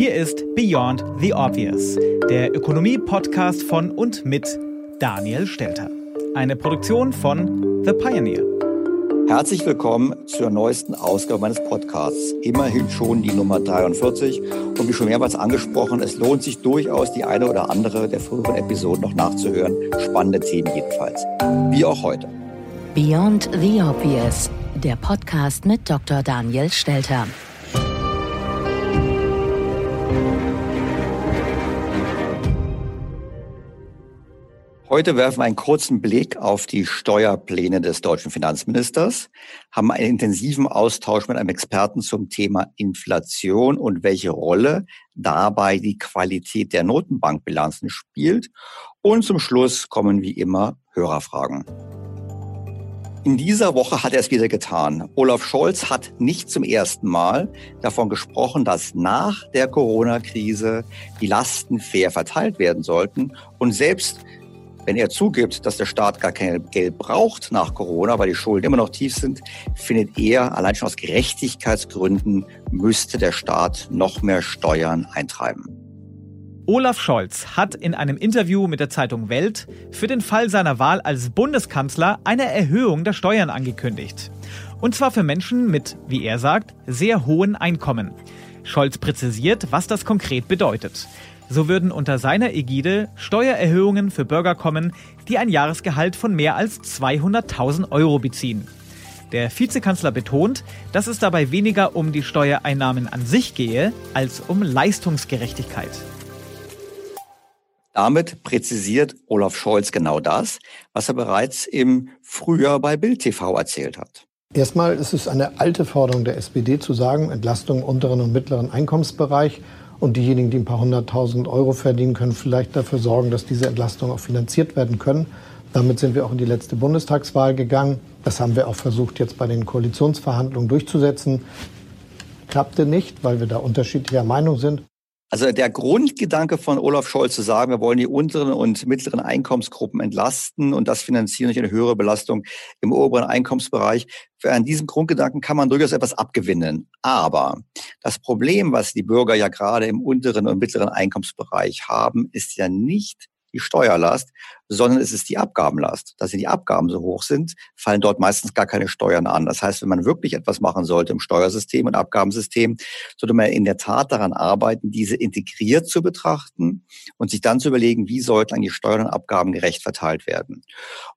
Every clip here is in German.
Hier ist Beyond the Obvious, der Ökonomie-Podcast von und mit Daniel Stelter. Eine Produktion von The Pioneer. Herzlich willkommen zur neuesten Ausgabe meines Podcasts. Immerhin schon die Nummer 43. Und wie schon mehrmals angesprochen, es lohnt sich durchaus, die eine oder andere der früheren Episoden noch nachzuhören. Spannende Themen jedenfalls. Wie auch heute. Beyond the Obvious, der Podcast mit Dr. Daniel Stelter. Heute werfen wir einen kurzen Blick auf die Steuerpläne des deutschen Finanzministers, haben einen intensiven Austausch mit einem Experten zum Thema Inflation und welche Rolle dabei die Qualität der Notenbankbilanzen spielt. Und zum Schluss kommen wie immer Hörerfragen. In dieser Woche hat er es wieder getan. Olaf Scholz hat nicht zum ersten Mal davon gesprochen, dass nach der Corona-Krise die Lasten fair verteilt werden sollten. Und selbst wenn er zugibt, dass der Staat gar kein Geld braucht nach Corona, weil die Schulden immer noch tief sind, findet er, allein schon aus Gerechtigkeitsgründen, müsste der Staat noch mehr Steuern eintreiben. Olaf Scholz hat in einem Interview mit der Zeitung Welt für den Fall seiner Wahl als Bundeskanzler eine Erhöhung der Steuern angekündigt. Und zwar für Menschen mit, wie er sagt, sehr hohen Einkommen. Scholz präzisiert, was das konkret bedeutet. So würden unter seiner Ägide Steuererhöhungen für Bürger kommen, die ein Jahresgehalt von mehr als 200.000 Euro beziehen. Der Vizekanzler betont, dass es dabei weniger um die Steuereinnahmen an sich gehe, als um Leistungsgerechtigkeit. Damit präzisiert Olaf Scholz genau das, was er bereits im Frühjahr bei Bild TV erzählt hat. Erstmal ist es eine alte Forderung der SPD zu sagen, Entlastung im unteren und mittleren Einkommensbereich und diejenigen, die ein paar hunderttausend Euro verdienen, können vielleicht dafür sorgen, dass diese Entlastungen auch finanziert werden können. Damit sind wir auch in die letzte Bundestagswahl gegangen. Das haben wir auch versucht, jetzt bei den Koalitionsverhandlungen durchzusetzen. Klappte nicht, weil wir da unterschiedlicher Meinung sind. Also der Grundgedanke von Olaf Scholz zu sagen, wir wollen die unteren und mittleren Einkommensgruppen entlasten und das finanzieren durch eine höhere Belastung im oberen Einkommensbereich. An diesem Grundgedanken kann man durchaus etwas abgewinnen. Aber das Problem, was die Bürger ja gerade im unteren und mittleren Einkommensbereich haben, ist ja nicht die Steuerlast, sondern es ist die Abgabenlast. Dass die Abgaben so hoch sind, fallen dort meistens gar keine Steuern an. Das heißt, wenn man wirklich etwas machen sollte im Steuersystem und Abgabensystem, sollte man in der Tat daran arbeiten, diese integriert zu betrachten und sich dann zu überlegen, wie sollten eigentlich Steuern und Abgaben gerecht verteilt werden.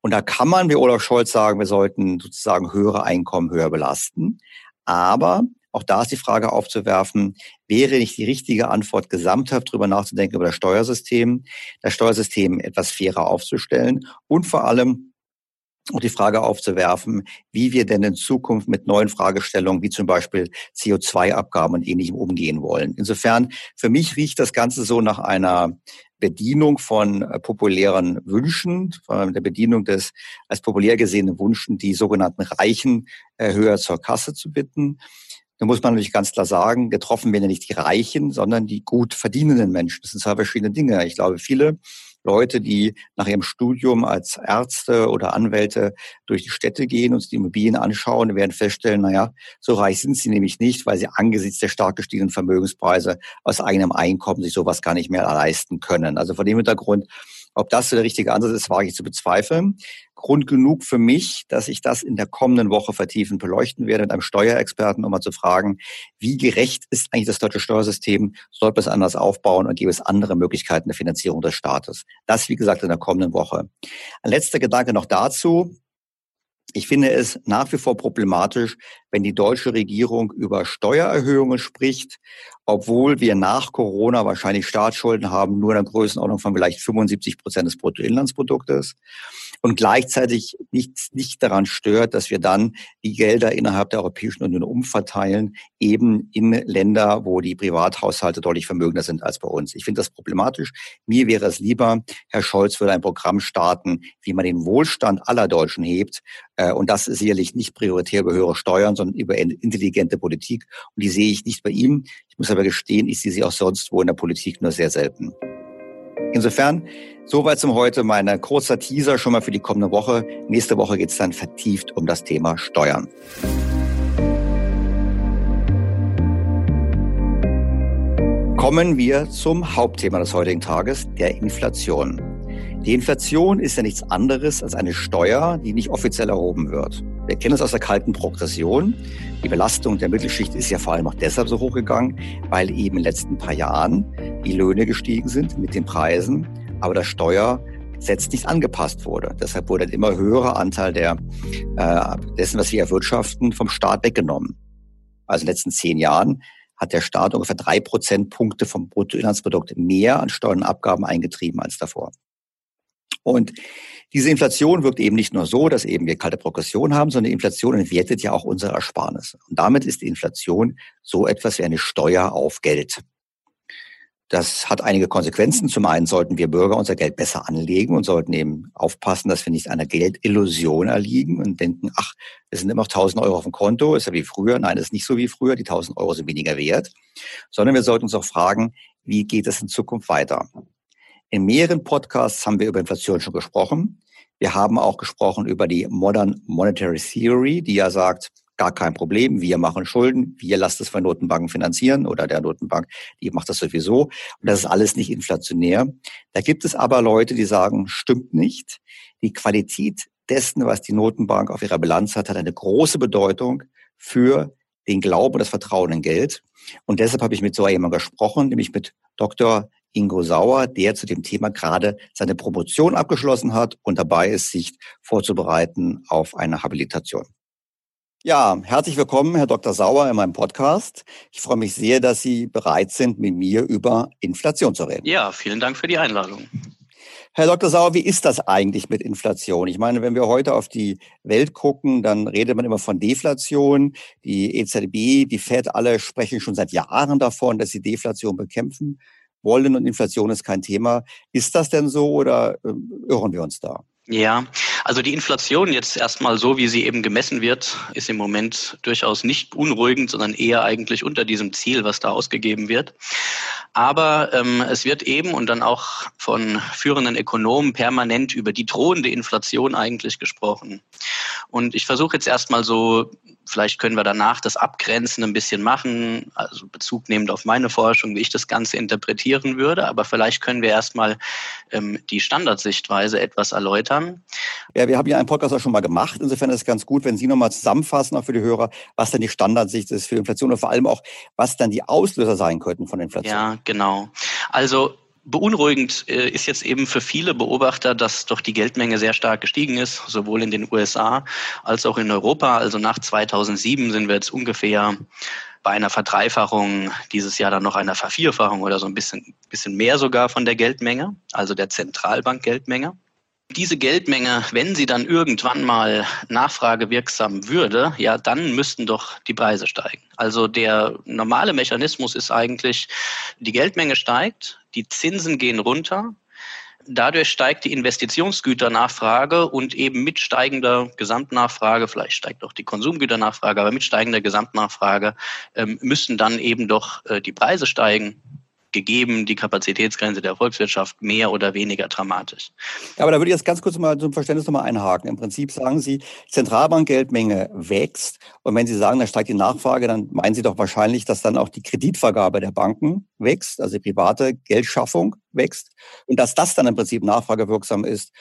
Und da kann man, wie Olaf Scholz sagen, wir sollten sozusagen höhere Einkommen höher belasten. Aber auch da ist die Frage aufzuwerfen, wäre nicht die richtige Antwort, gesamthaft darüber nachzudenken über das Steuersystem, das Steuersystem etwas fairer aufzustellen und vor allem auch die Frage aufzuwerfen, wie wir denn in Zukunft mit neuen Fragestellungen wie zum Beispiel CO2-Abgaben und ähnlichem umgehen wollen. Insofern, für mich riecht das Ganze so nach einer Bedienung von äh, populären Wünschen, von der Bedienung des als populär gesehenen Wünschen, die sogenannten Reichen äh, höher zur Kasse zu bitten. Da muss man natürlich ganz klar sagen, getroffen werden ja nicht die Reichen, sondern die gut verdienenden Menschen. Das sind zwei verschiedene Dinge. Ich glaube, viele Leute, die nach ihrem Studium als Ärzte oder Anwälte durch die Städte gehen und die Immobilien anschauen, werden feststellen, naja, so reich sind sie nämlich nicht, weil sie angesichts der stark gestiegenen Vermögenspreise aus eigenem Einkommen sich sowas gar nicht mehr leisten können. Also vor dem Hintergrund ob das der richtige Ansatz ist, wage ich zu bezweifeln. Grund genug für mich, dass ich das in der kommenden Woche vertiefend beleuchten werde mit einem Steuerexperten, um mal zu fragen, wie gerecht ist eigentlich das deutsche Steuersystem? Sollte es anders aufbauen und gibt es andere Möglichkeiten der Finanzierung des Staates? Das, wie gesagt, in der kommenden Woche. Ein letzter Gedanke noch dazu. Ich finde es nach wie vor problematisch, wenn die deutsche Regierung über Steuererhöhungen spricht, obwohl wir nach Corona wahrscheinlich Staatsschulden haben, nur in der Größenordnung von vielleicht 75 Prozent des Bruttoinlandsproduktes und gleichzeitig nicht, nicht daran stört, dass wir dann die Gelder innerhalb der Europäischen Union umverteilen, eben in Länder, wo die Privathaushalte deutlich vermögender sind als bei uns. Ich finde das problematisch. Mir wäre es lieber, Herr Scholz würde ein Programm starten, wie man den Wohlstand aller Deutschen hebt. Äh, und das ist sicherlich nicht prioritär über höhere Steuern, sondern über intelligente Politik. Und die sehe ich nicht bei ihm. Ich muss aber gestehen, ich sehe sie auch sonst wo in der Politik nur sehr selten. Insofern, soweit zum heute mein kurzer Teaser schon mal für die kommende Woche. Nächste Woche geht es dann vertieft um das Thema Steuern. Kommen wir zum Hauptthema des heutigen Tages, der Inflation. Die Inflation ist ja nichts anderes als eine Steuer, die nicht offiziell erhoben wird. Wir kennen es aus der kalten Progression. Die Belastung der Mittelschicht ist ja vor allem auch deshalb so hochgegangen, weil eben in den letzten paar Jahren die Löhne gestiegen sind mit den Preisen, aber das Steuergesetz nicht angepasst wurde. Deshalb wurde ein immer höherer Anteil der, äh, dessen, was wir erwirtschaften, vom Staat weggenommen. Also in den letzten zehn Jahren hat der Staat ungefähr drei Prozentpunkte vom Bruttoinlandsprodukt mehr an Steuern und Abgaben eingetrieben als davor. Und diese Inflation wirkt eben nicht nur so, dass eben wir kalte Progression haben, sondern die Inflation entwertet ja auch unsere Ersparnisse. Und damit ist die Inflation so etwas wie eine Steuer auf Geld. Das hat einige Konsequenzen. Zum einen sollten wir Bürger unser Geld besser anlegen und sollten eben aufpassen, dass wir nicht einer Geldillusion erliegen und denken, ach, es sind immer noch 1000 Euro auf dem Konto, ist ja wie früher. Nein, es ist nicht so wie früher. Die 1000 Euro sind weniger wert. Sondern wir sollten uns auch fragen, wie geht es in Zukunft weiter? In mehreren Podcasts haben wir über Inflation schon gesprochen. Wir haben auch gesprochen über die Modern Monetary Theory, die ja sagt, gar kein Problem, wir machen Schulden, wir lassen es von Notenbanken finanzieren oder der Notenbank, die macht das sowieso. Und das ist alles nicht inflationär. Da gibt es aber Leute, die sagen, stimmt nicht. Die Qualität dessen, was die Notenbank auf ihrer Bilanz hat, hat eine große Bedeutung für den Glauben und das Vertrauen in Geld. Und deshalb habe ich mit so jemandem gesprochen, nämlich mit Dr. Ingo Sauer, der zu dem Thema gerade seine Promotion abgeschlossen hat und dabei ist, sich vorzubereiten auf eine Habilitation. Ja, herzlich willkommen, Herr Dr. Sauer, in meinem Podcast. Ich freue mich sehr, dass Sie bereit sind, mit mir über Inflation zu reden. Ja, vielen Dank für die Einladung. Herr Dr. Sauer, wie ist das eigentlich mit Inflation? Ich meine, wenn wir heute auf die Welt gucken, dann redet man immer von Deflation. Die EZB, die Fed, alle sprechen schon seit Jahren davon, dass sie Deflation bekämpfen wollen und Inflation ist kein Thema. Ist das denn so oder ähm, irren wir uns da? Ja, also die Inflation jetzt erstmal so, wie sie eben gemessen wird, ist im Moment durchaus nicht beunruhigend, sondern eher eigentlich unter diesem Ziel, was da ausgegeben wird. Aber ähm, es wird eben und dann auch von führenden Ökonomen permanent über die drohende Inflation eigentlich gesprochen. Und ich versuche jetzt erstmal so Vielleicht können wir danach das Abgrenzen ein bisschen machen, also Bezug nehmend auf meine Forschung, wie ich das Ganze interpretieren würde. Aber vielleicht können wir erstmal ähm, die Standardsichtweise etwas erläutern. Ja, wir haben ja einen Podcast auch schon mal gemacht. Insofern ist es ganz gut, wenn Sie nochmal zusammenfassen, auch für die Hörer, was denn die Standardsicht ist für Inflation und vor allem auch, was dann die Auslöser sein könnten von Inflation. Ja, genau. Also Beunruhigend äh, ist jetzt eben für viele Beobachter, dass doch die Geldmenge sehr stark gestiegen ist, sowohl in den USA als auch in Europa. Also nach 2007 sind wir jetzt ungefähr bei einer Verdreifachung, dieses Jahr dann noch einer Vervierfachung oder so ein bisschen, bisschen mehr sogar von der Geldmenge, also der Zentralbankgeldmenge diese Geldmenge, wenn sie dann irgendwann mal nachfragewirksam würde, ja, dann müssten doch die Preise steigen. Also der normale Mechanismus ist eigentlich, die Geldmenge steigt, die Zinsen gehen runter, Dadurch steigt die Investitionsgüternachfrage und eben mit steigender Gesamtnachfrage, vielleicht steigt auch die Konsumgüternachfrage, aber mit steigender Gesamtnachfrage ähm, müssen dann eben doch äh, die Preise steigen gegeben die Kapazitätsgrenze der Volkswirtschaft mehr oder weniger dramatisch. Aber da würde ich jetzt ganz kurz mal zum Verständnis nochmal einhaken. Im Prinzip sagen Sie, Zentralbankgeldmenge wächst. Und wenn Sie sagen, da steigt die Nachfrage, dann meinen Sie doch wahrscheinlich, dass dann auch die Kreditvergabe der Banken wächst, also die private Geldschaffung wächst. Und dass das dann im Prinzip nachfragewirksam ist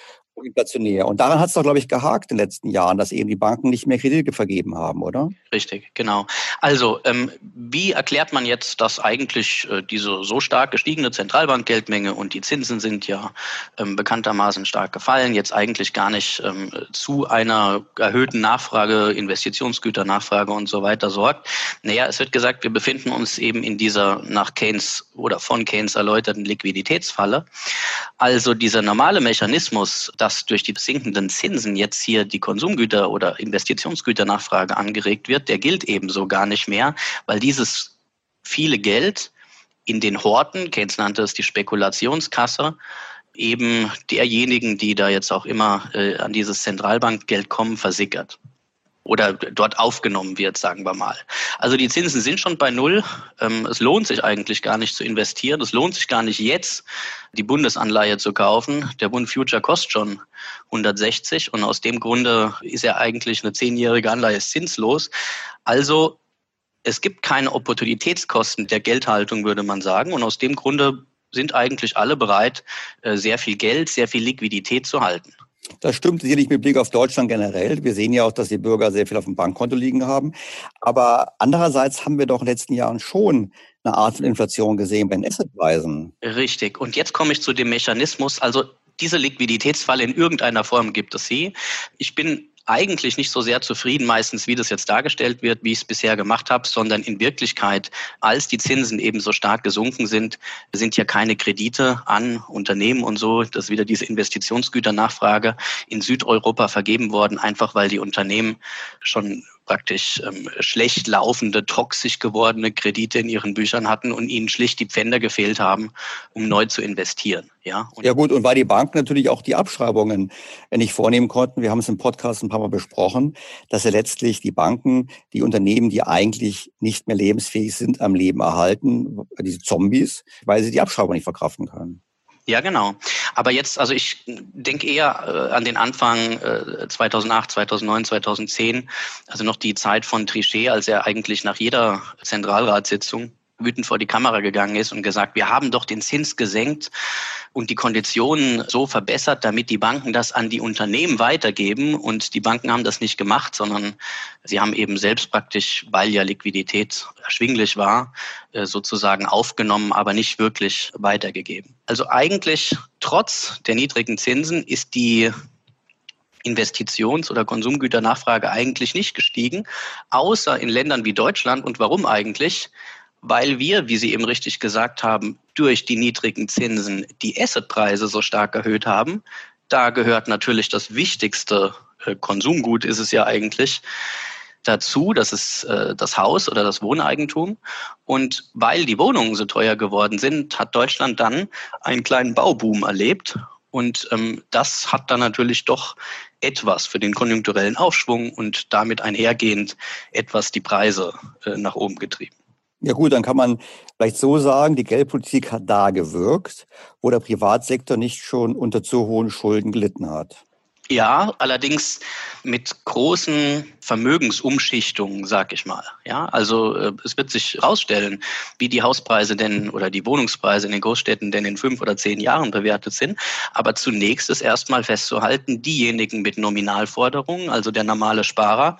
inflationär. Und daran hat es doch, glaube ich, gehakt in den letzten Jahren, dass eben die Banken nicht mehr Kredite vergeben haben, oder? Richtig, genau. Also, ähm, wie erklärt man jetzt, dass eigentlich äh, diese so stark gestiegene Zentralbankgeldmenge und die Zinsen sind ja ähm, bekanntermaßen stark gefallen, jetzt eigentlich gar nicht ähm, zu einer erhöhten Nachfrage, Investitionsgüternachfrage und so weiter sorgt? Naja, es wird gesagt, wir befinden uns eben in dieser nach Keynes oder von Keynes erläuterten Liquiditätsfalle. Also dieser normale Mechanismus, dass durch die sinkenden Zinsen jetzt hier die Konsumgüter- oder Investitionsgüternachfrage angeregt wird, der gilt ebenso gar nicht mehr, weil dieses viele Geld in den Horten, Keynes nannte es die Spekulationskasse, eben derjenigen, die da jetzt auch immer äh, an dieses Zentralbankgeld kommen, versickert oder dort aufgenommen wird, sagen wir mal. Also die Zinsen sind schon bei Null. Ähm, es lohnt sich eigentlich gar nicht zu investieren. Es lohnt sich gar nicht jetzt, die Bundesanleihe zu kaufen. Der Bund Future kostet schon 160 und aus dem Grunde ist er eigentlich eine zehnjährige Anleihe zinslos. Also es gibt keine Opportunitätskosten der Geldhaltung, würde man sagen. Und aus dem Grunde sind eigentlich alle bereit, äh, sehr viel Geld, sehr viel Liquidität zu halten. Das stimmt sicherlich mit Blick auf Deutschland generell. Wir sehen ja auch, dass die Bürger sehr viel auf dem Bankkonto liegen haben. Aber andererseits haben wir doch in den letzten Jahren schon eine Art von Inflation gesehen bei den Assetpreisen. Richtig. Und jetzt komme ich zu dem Mechanismus. Also diese Liquiditätsfalle in irgendeiner Form gibt es sie. Ich bin eigentlich nicht so sehr zufrieden meistens, wie das jetzt dargestellt wird, wie ich es bisher gemacht habe, sondern in Wirklichkeit, als die Zinsen eben so stark gesunken sind, sind ja keine Kredite an Unternehmen und so, dass wieder diese Investitionsgüternachfrage in Südeuropa vergeben worden, einfach weil die Unternehmen schon praktisch ähm, schlecht laufende, toxisch gewordene Kredite in ihren Büchern hatten und ihnen schlicht die Pfänder gefehlt haben, um neu zu investieren. Ja, ja gut, und weil die Banken natürlich auch die Abschreibungen nicht vornehmen konnten, wir haben es im Podcast ein paar Mal besprochen, dass ja letztlich die Banken die Unternehmen, die eigentlich nicht mehr lebensfähig sind, am Leben erhalten, diese Zombies, weil sie die Abschreibung nicht verkraften können. Ja, genau. Aber jetzt, also ich denke eher äh, an den Anfang äh, 2008, 2009, 2010, also noch die Zeit von Trichet, als er eigentlich nach jeder Zentralratssitzung wütend vor die Kamera gegangen ist und gesagt, wir haben doch den Zins gesenkt und die Konditionen so verbessert, damit die Banken das an die Unternehmen weitergeben. Und die Banken haben das nicht gemacht, sondern sie haben eben selbst praktisch, weil ja Liquidität erschwinglich war, äh, sozusagen aufgenommen, aber nicht wirklich weitergegeben. Also eigentlich trotz der niedrigen Zinsen ist die Investitions- oder Konsumgüternachfrage eigentlich nicht gestiegen, außer in Ländern wie Deutschland. Und warum eigentlich? Weil wir, wie Sie eben richtig gesagt haben, durch die niedrigen Zinsen die Assetpreise so stark erhöht haben. Da gehört natürlich das wichtigste äh, Konsumgut, ist es ja eigentlich, dazu, das ist äh, das Haus oder das Wohneigentum. Und weil die Wohnungen so teuer geworden sind, hat Deutschland dann einen kleinen Bauboom erlebt. Und ähm, das hat dann natürlich doch etwas für den konjunkturellen Aufschwung und damit einhergehend etwas die Preise äh, nach oben getrieben. Ja gut, dann kann man vielleicht so sagen, die Geldpolitik hat da gewirkt, wo der Privatsektor nicht schon unter zu hohen Schulden gelitten hat. Ja, allerdings mit großen Vermögensumschichtungen, sag ich mal. Ja, also äh, es wird sich herausstellen, wie die Hauspreise denn oder die Wohnungspreise in den Großstädten denn in fünf oder zehn Jahren bewertet sind. Aber zunächst ist erstmal festzuhalten, diejenigen mit Nominalforderungen, also der normale Sparer,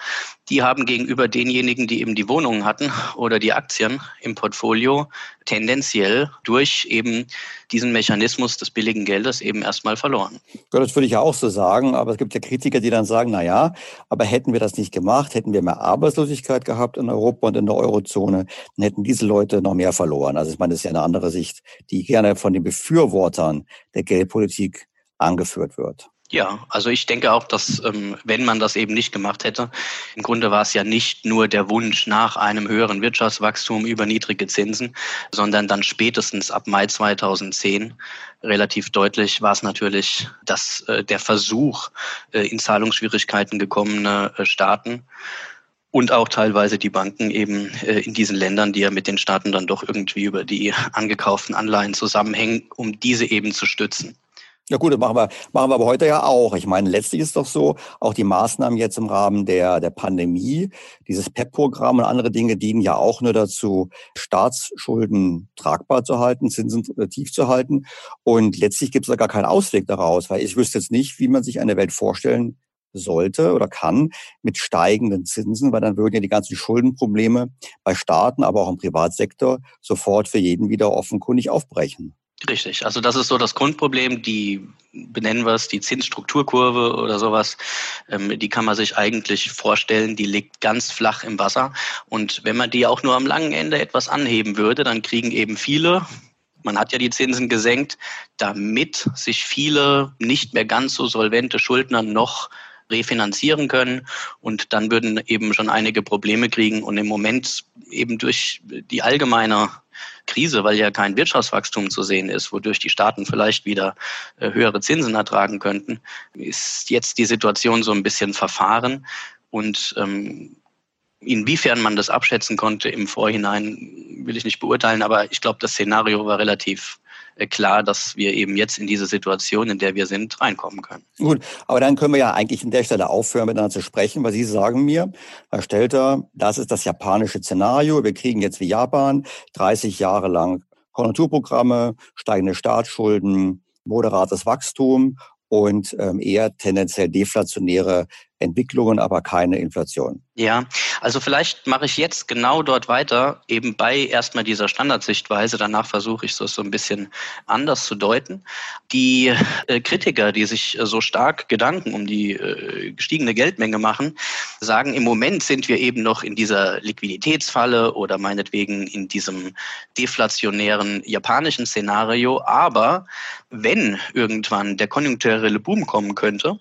die haben gegenüber denjenigen, die eben die Wohnungen hatten oder die Aktien im Portfolio, tendenziell durch eben diesen Mechanismus des billigen Geldes eben erstmal verloren. Ja, das würde ich ja auch so sagen, aber es gibt ja Kritiker, die dann sagen, na ja, aber hätten wir das nicht gemacht, hätten wir mehr Arbeitslosigkeit gehabt in Europa und in der Eurozone, dann hätten diese Leute noch mehr verloren. Also ich meine, das ist ja eine andere Sicht, die gerne von den Befürwortern der Geldpolitik angeführt wird. Ja, also ich denke auch, dass ähm, wenn man das eben nicht gemacht hätte, im Grunde war es ja nicht nur der Wunsch nach einem höheren Wirtschaftswachstum über niedrige Zinsen, sondern dann spätestens ab Mai 2010 relativ deutlich war es natürlich, dass äh, der Versuch, äh, in Zahlungsschwierigkeiten gekommene äh, Staaten und auch teilweise die Banken eben äh, in diesen Ländern, die ja mit den Staaten dann doch irgendwie über die angekauften Anleihen zusammenhängen, um diese eben zu stützen. Ja gut, das machen wir, machen wir aber heute ja auch. Ich meine, letztlich ist doch so, auch die Maßnahmen jetzt im Rahmen der, der Pandemie, dieses PEP-Programm und andere Dinge dienen ja auch nur dazu, Staatsschulden tragbar zu halten, Zinsen äh, tief zu halten. Und letztlich gibt es da gar keinen Ausweg daraus, weil ich wüsste jetzt nicht, wie man sich eine Welt vorstellen sollte oder kann mit steigenden Zinsen, weil dann würden ja die ganzen Schuldenprobleme bei Staaten, aber auch im Privatsektor sofort für jeden wieder offenkundig aufbrechen. Richtig, also das ist so das Grundproblem, die benennen wir es, die Zinsstrukturkurve oder sowas, ähm, die kann man sich eigentlich vorstellen, die liegt ganz flach im Wasser. Und wenn man die auch nur am langen Ende etwas anheben würde, dann kriegen eben viele, man hat ja die Zinsen gesenkt, damit sich viele nicht mehr ganz so solvente Schuldner noch refinanzieren können. Und dann würden eben schon einige Probleme kriegen. Und im Moment eben durch die allgemeine Krise, weil ja kein Wirtschaftswachstum zu sehen ist, wodurch die Staaten vielleicht wieder äh, höhere Zinsen ertragen könnten, ist jetzt die Situation so ein bisschen verfahren. Und ähm, Inwiefern man das abschätzen konnte im Vorhinein, will ich nicht beurteilen, aber ich glaube, das Szenario war relativ klar, dass wir eben jetzt in diese Situation, in der wir sind, reinkommen können. Gut, aber dann können wir ja eigentlich an der Stelle aufhören, miteinander zu sprechen, weil Sie sagen mir, Herr Stelter, das ist das japanische Szenario. Wir kriegen jetzt wie Japan 30 Jahre lang Konjunkturprogramme, steigende Staatsschulden, moderates Wachstum und ähm, eher tendenziell deflationäre Entwicklungen, aber keine Inflation. Ja, also vielleicht mache ich jetzt genau dort weiter, eben bei erstmal dieser Standardsichtweise. Danach versuche ich es so ein bisschen anders zu deuten. Die äh, Kritiker, die sich äh, so stark Gedanken um die äh, gestiegene Geldmenge machen, sagen, im Moment sind wir eben noch in dieser Liquiditätsfalle oder meinetwegen in diesem deflationären japanischen Szenario. Aber wenn irgendwann der konjunkturelle Boom kommen könnte,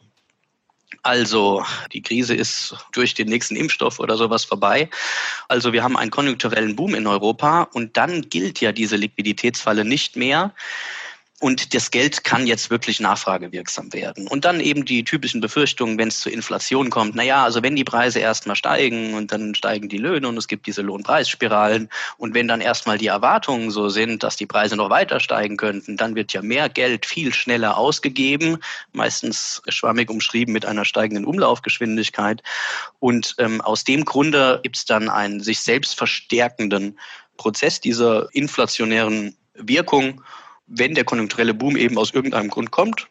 also die Krise ist durch den nächsten Impfstoff oder sowas vorbei. Also wir haben einen konjunkturellen Boom in Europa und dann gilt ja diese Liquiditätsfalle nicht mehr. Und das Geld kann jetzt wirklich nachfragewirksam werden. Und dann eben die typischen Befürchtungen, wenn es zur Inflation kommt. Naja, also wenn die Preise erstmal steigen und dann steigen die Löhne und es gibt diese Lohnpreisspiralen. Und wenn dann erstmal die Erwartungen so sind, dass die Preise noch weiter steigen könnten, dann wird ja mehr Geld viel schneller ausgegeben. Meistens schwammig umschrieben mit einer steigenden Umlaufgeschwindigkeit. Und ähm, aus dem Grunde gibt es dann einen sich selbst verstärkenden Prozess dieser inflationären Wirkung wenn der konjunkturelle Boom eben aus irgendeinem Grund kommt,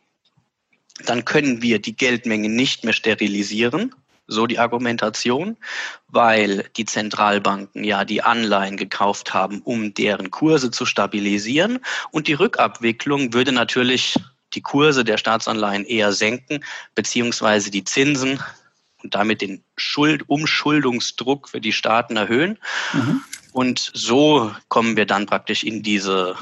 dann können wir die Geldmenge nicht mehr sterilisieren, so die Argumentation, weil die Zentralbanken ja die Anleihen gekauft haben, um deren Kurse zu stabilisieren. Und die Rückabwicklung würde natürlich die Kurse der Staatsanleihen eher senken, beziehungsweise die Zinsen und damit den Schuld Umschuldungsdruck für die Staaten erhöhen. Mhm. Und so kommen wir dann praktisch in diese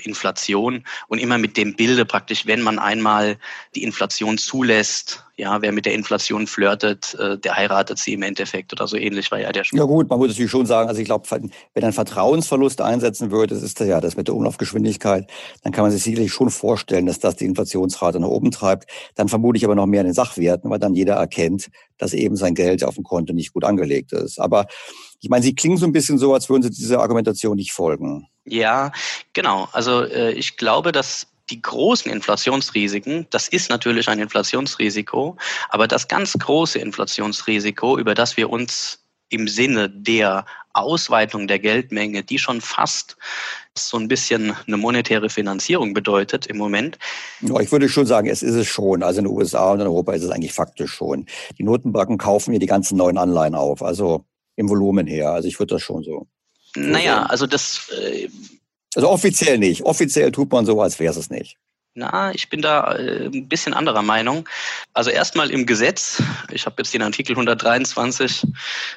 Inflation und immer mit dem Bilde praktisch, wenn man einmal die Inflation zulässt, ja, wer mit der Inflation flirtet, äh, der heiratet sie im Endeffekt oder so ähnlich war ja der Spruch. Ja gut, man muss natürlich schon sagen, also ich glaube, wenn ein Vertrauensverlust einsetzen würde, das ist ja das mit der Umlaufgeschwindigkeit, dann kann man sich sicherlich schon vorstellen, dass das die Inflationsrate nach oben treibt. Dann vermute ich aber noch mehr in den Sachwerten, weil dann jeder erkennt, dass eben sein Geld auf dem Konto nicht gut angelegt ist. Aber ich meine, Sie klingen so ein bisschen so, als würden Sie dieser Argumentation nicht folgen. Ja, genau. Also äh, ich glaube, dass die großen Inflationsrisiken, das ist natürlich ein Inflationsrisiko, aber das ganz große Inflationsrisiko, über das wir uns im Sinne der Ausweitung der Geldmenge, die schon fast so ein bisschen eine monetäre Finanzierung bedeutet im Moment. Ja, ich würde schon sagen, es ist es schon. Also in den USA und in Europa ist es eigentlich faktisch schon. Die Notenbanken kaufen hier die ganzen neuen Anleihen auf, also im Volumen her. Also ich würde das schon so. Naja, also das. Äh, also offiziell nicht. Offiziell tut man so, als wäre es nicht. Na, ich bin da äh, ein bisschen anderer Meinung. Also erstmal im Gesetz. Ich habe jetzt den Artikel 123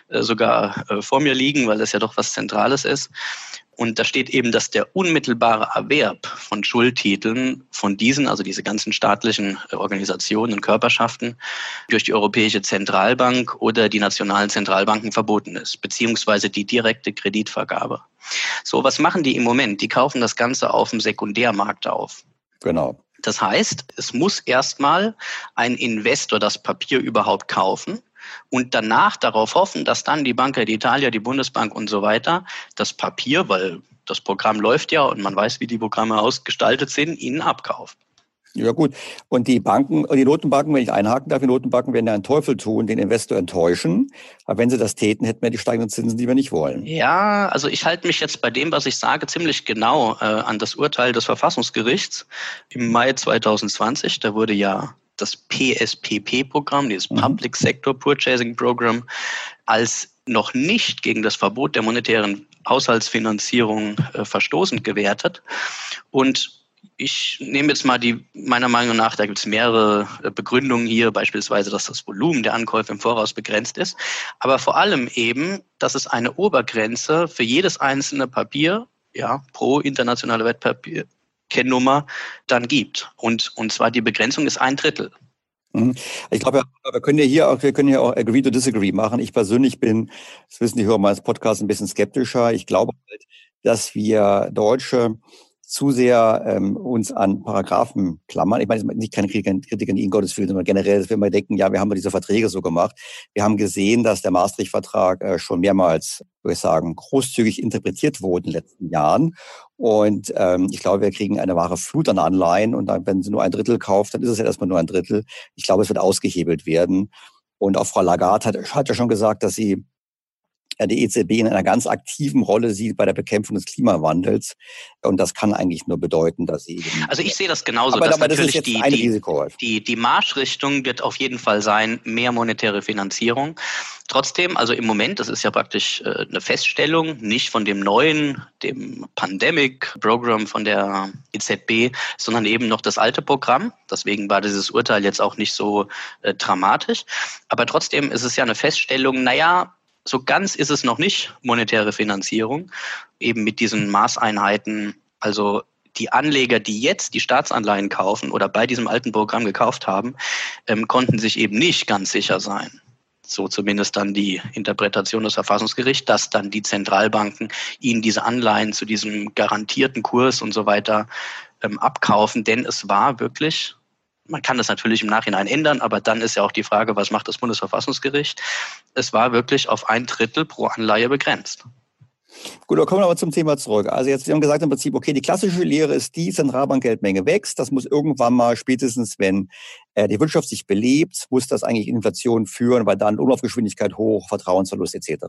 äh, sogar äh, vor mir liegen, weil das ja doch was Zentrales ist. Und da steht eben, dass der unmittelbare Erwerb von Schuldtiteln von diesen, also diese ganzen staatlichen Organisationen und Körperschaften, durch die Europäische Zentralbank oder die nationalen Zentralbanken verboten ist, beziehungsweise die direkte Kreditvergabe. So, was machen die im Moment? Die kaufen das Ganze auf dem Sekundärmarkt auf. Genau. Das heißt, es muss erstmal ein Investor das Papier überhaupt kaufen und danach darauf hoffen, dass dann die Banca d'Italia, die Bundesbank und so weiter das Papier, weil das Programm läuft ja und man weiß, wie die Programme ausgestaltet sind, ihnen abkauft. Ja gut. Und die Banken, die Notenbanken, wenn ich einhaken darf, die Notenbanken werden ja einen Teufel tun, den Investor enttäuschen. Aber wenn sie das täten, hätten wir die steigenden Zinsen, die wir nicht wollen. Ja, also ich halte mich jetzt bei dem, was ich sage, ziemlich genau äh, an das Urteil des Verfassungsgerichts im Mai 2020. Da wurde ja das PSPP-Programm, dieses mhm. Public Sector Purchasing Program, als noch nicht gegen das Verbot der monetären Haushaltsfinanzierung äh, verstoßend gewertet. Und ich nehme jetzt mal die, meiner Meinung nach, da gibt es mehrere äh, Begründungen hier, beispielsweise, dass das Volumen der Ankäufe im Voraus begrenzt ist, aber vor allem eben, dass es eine Obergrenze für jedes einzelne Papier, ja, pro internationale Wertpapierkennnummer dann gibt. Und, und zwar die Begrenzung ist ein Drittel. Mhm. Ich glaube, wir können ja hier auch, wir können ja auch agree to disagree machen. Ich persönlich bin, das wissen die Hörer meines Podcasts, ein bisschen skeptischer. Ich glaube halt, dass wir Deutsche zu sehr ähm, uns an Paragraphen klammern. Ich meine, nicht keine Kritik, Kritik an Ihnen, Gottes Willen, sondern generell, dass wir denken, ja, wir haben diese Verträge so gemacht. Wir haben gesehen, dass der Maastricht-Vertrag äh, schon mehrmals, würde ich sagen, großzügig interpretiert wurde in den letzten Jahren. Und ähm, ich glaube, wir kriegen eine wahre Flut an Anleihen. Und dann, wenn sie nur ein Drittel kauft, dann ist es ja erstmal nur ein Drittel. Ich glaube, es wird ausgehebelt werden. Und auch Frau Lagarde hat, hat ja schon gesagt, dass sie die EZB in einer ganz aktiven Rolle sieht bei der Bekämpfung des Klimawandels. Und das kann eigentlich nur bedeuten, dass sie. Also ich sehe das genauso. Aber, aber natürlich das die, die, die, die Marschrichtung wird auf jeden Fall sein, mehr monetäre Finanzierung. Trotzdem, also im Moment, das ist ja praktisch äh, eine Feststellung, nicht von dem neuen, dem Pandemic Program von der EZB, sondern eben noch das alte Programm. Deswegen war dieses Urteil jetzt auch nicht so äh, dramatisch. Aber trotzdem ist es ja eine Feststellung, naja, so ganz ist es noch nicht monetäre Finanzierung, eben mit diesen Maßeinheiten. Also die Anleger, die jetzt die Staatsanleihen kaufen oder bei diesem alten Programm gekauft haben, ähm, konnten sich eben nicht ganz sicher sein. So zumindest dann die Interpretation des Verfassungsgerichts, dass dann die Zentralbanken ihnen diese Anleihen zu diesem garantierten Kurs und so weiter ähm, abkaufen. Denn es war wirklich man kann das natürlich im Nachhinein ändern, aber dann ist ja auch die Frage, was macht das Bundesverfassungsgericht? Es war wirklich auf ein Drittel pro Anleihe begrenzt. Gut, dann kommen wir aber zum Thema zurück. Also jetzt, wir haben gesagt im Prinzip, okay, die klassische Lehre ist die, Zentralbankgeldmenge wächst. Das muss irgendwann mal, spätestens wenn äh, die Wirtschaft sich belebt, muss das eigentlich Inflation führen, weil dann Umlaufgeschwindigkeit hoch, Vertrauensverlust etc.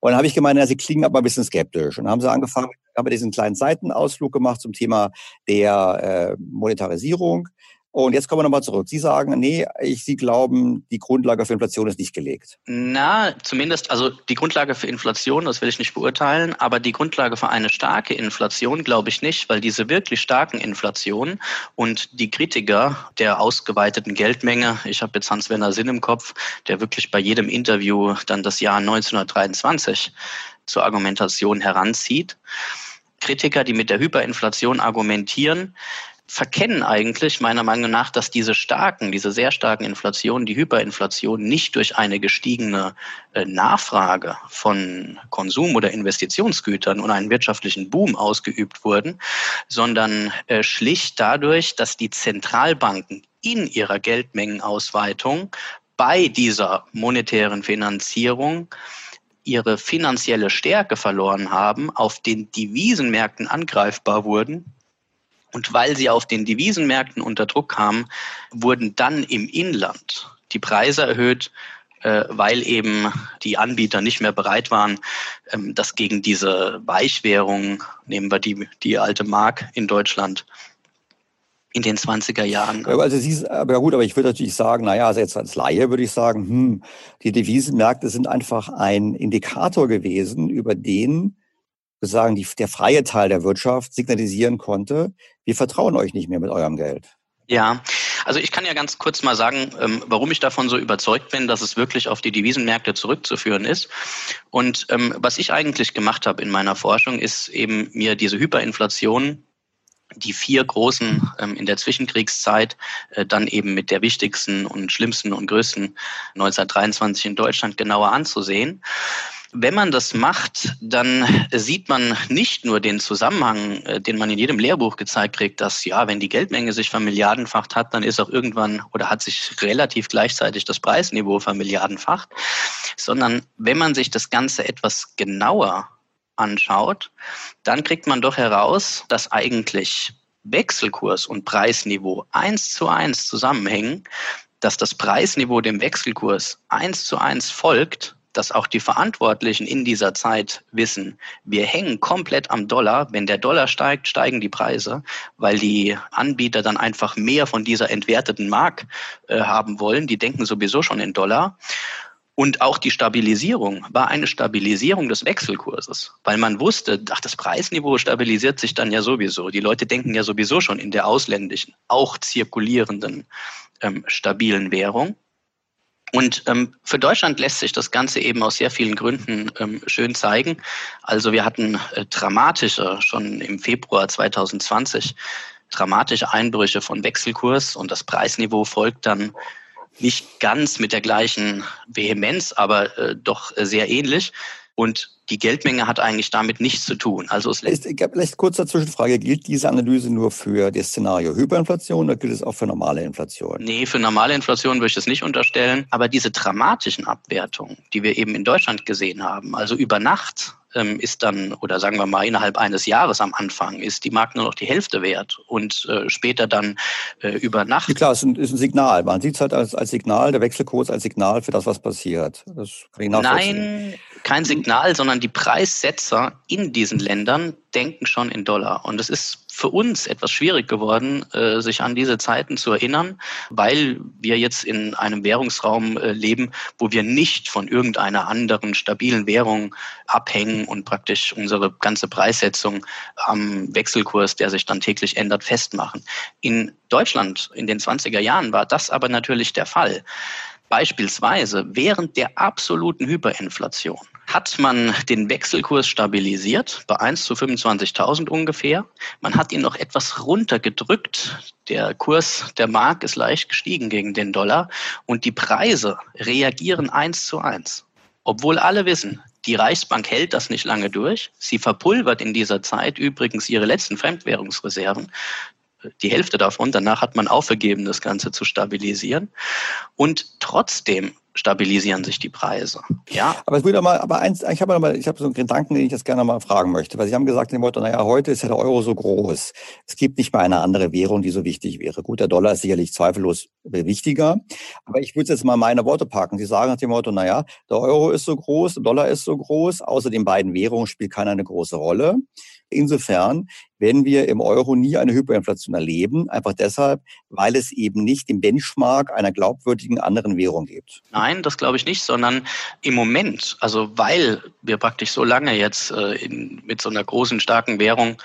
Und dann habe ich gemeint, ja, sie klingen aber ein bisschen skeptisch. Und dann haben sie angefangen, haben wir diesen kleinen Seitenausflug gemacht zum Thema der äh, Monetarisierung. Und jetzt kommen wir nochmal zurück. Sie sagen, nee, ich, Sie glauben, die Grundlage für Inflation ist nicht gelegt. Na, zumindest, also die Grundlage für Inflation, das will ich nicht beurteilen, aber die Grundlage für eine starke Inflation glaube ich nicht, weil diese wirklich starken Inflationen und die Kritiker der ausgeweiteten Geldmenge, ich habe jetzt Hans-Werner Sinn im Kopf, der wirklich bei jedem Interview dann das Jahr 1923 zur Argumentation heranzieht. Kritiker, die mit der Hyperinflation argumentieren, verkennen eigentlich meiner Meinung nach, dass diese starken, diese sehr starken Inflationen, die Hyperinflation nicht durch eine gestiegene äh, Nachfrage von Konsum- oder Investitionsgütern und einen wirtschaftlichen Boom ausgeübt wurden, sondern äh, schlicht dadurch, dass die Zentralbanken in ihrer Geldmengenausweitung bei dieser monetären Finanzierung ihre finanzielle Stärke verloren haben, auf den Devisenmärkten angreifbar wurden Und weil sie auf den Devisenmärkten unter Druck kamen, wurden dann im Inland die Preise erhöht, äh, weil eben die Anbieter nicht mehr bereit waren, ähm, das gegen diese Weichwährung, nehmen wir die, die alte Mark in Deutschland, in den 20er Jahren. Also Sie, aber gut, aber ich würde natürlich sagen, naja, also jetzt als Laie würde ich sagen, hm, die Devisenmärkte sind einfach ein Indikator gewesen, über den sagen, die, der freie Teil der Wirtschaft signalisieren konnte, wir vertrauen euch nicht mehr mit eurem Geld. Ja, also ich kann ja ganz kurz mal sagen, ähm, warum ich davon so überzeugt bin, dass es wirklich auf die Devisenmärkte zurückzuführen ist. Und ähm, was ich eigentlich gemacht habe in meiner Forschung, ist eben mir diese Hyperinflation die vier großen ähm, in der Zwischenkriegszeit, äh, dann eben mit der wichtigsten und schlimmsten und größten 1923 in Deutschland genauer anzusehen. Wenn man das macht, dann sieht man nicht nur den Zusammenhang, äh, den man in jedem Lehrbuch gezeigt kriegt, dass ja, wenn die Geldmenge sich vermilliardenfacht hat, dann ist auch irgendwann oder hat sich relativ gleichzeitig das Preisniveau vermilliardenfacht, sondern wenn man sich das Ganze etwas genauer anschaut, dann kriegt man doch heraus, dass eigentlich Wechselkurs und Preisniveau eins zu eins zusammenhängen, dass das Preisniveau dem Wechselkurs eins zu eins folgt dass auch die Verantwortlichen in dieser Zeit wissen, wir hängen komplett am Dollar. Wenn der Dollar steigt, steigen die Preise, weil die Anbieter dann einfach mehr von dieser entwerteten Mark äh, haben wollen. Die denken sowieso schon in Dollar. Und auch die Stabilisierung war eine Stabilisierung des Wechselkurses, weil man wusste, ach, das Preisniveau stabilisiert sich dann ja sowieso. Die Leute denken ja sowieso schon in der ausländischen, auch zirkulierenden, ähm, stabilen Währung. Und ähm, für Deutschland lässt sich das Ganze eben aus sehr vielen Gründen ähm, schön zeigen. Also wir hatten äh, dramatische, schon im Februar 2020, dramatische Einbrüche von Wechselkurs und das Preisniveau folgt dann nicht ganz mit der gleichen Vehemenz, aber äh, doch sehr ähnlich. Und die Geldmenge hat eigentlich damit nichts zu tun. Also es lässt vielleicht kurze Zwischenfrage. Gilt diese Analyse nur für das Szenario Hyperinflation oder gilt es auch für normale Inflation? Nee, für normale Inflation würde ich das nicht unterstellen. Aber diese dramatischen Abwertungen, die wir eben in Deutschland gesehen haben, also über Nacht ähm, ist dann, oder sagen wir mal innerhalb eines Jahres am Anfang, ist die Mark nur noch die Hälfte wert und äh, später dann äh, über Nacht. Ja, klar, es ist ein, ist ein Signal. Man sieht es halt als, als Signal, der Wechselkurs als Signal für das, was passiert. Das kann ich Nein, kein Signal, sondern die Preissetzer in diesen Ländern denken schon in Dollar. Und es ist für uns etwas schwierig geworden, äh, sich an diese Zeiten zu erinnern, weil wir jetzt in einem Währungsraum äh, leben, wo wir nicht von irgendeiner anderen stabilen Währung abhängen und praktisch unsere ganze Preissetzung am Wechselkurs, der sich dann täglich ändert, festmachen. In Deutschland in den 20er Jahren war das aber natürlich der Fall. Beispielsweise während der absoluten Hyperinflation hat man den Wechselkurs stabilisiert bei 1 zu 25.000 ungefähr. Man hat ihn noch etwas runtergedrückt. Der Kurs der Mark ist leicht gestiegen gegen den Dollar und die Preise reagieren eins zu eins. Obwohl alle wissen, die Reichsbank hält das nicht lange durch. Sie verpulvert in dieser Zeit übrigens ihre letzten Fremdwährungsreserven die Hälfte davon. Danach hat man aufgegeben, das Ganze zu stabilisieren. Und trotzdem stabilisieren sich die Preise. Ja. Aber es würde mal, aber eins, ich habe mal, ich habe so einen Gedanken, den ich jetzt gerne mal fragen möchte, weil Sie haben gesagt, Motto, naja, heute ist ja der Euro so groß. Es gibt nicht mal eine andere Währung, die so wichtig wäre. Gut, der Dollar ist sicherlich zweifellos wichtiger. Aber ich würde jetzt mal meine Worte packen. Sie sagen nach dem Motto, naja, der Euro ist so groß, der Dollar ist so groß, außer den beiden Währungen spielt keiner eine große Rolle. Insofern werden wir im Euro nie eine Hyperinflation erleben, einfach deshalb, weil es eben nicht den Benchmark einer glaubwürdigen anderen Währung gibt. Nein, das glaube ich nicht, sondern im Moment, also weil wir praktisch so lange jetzt äh, in, mit so einer großen, starken Währung,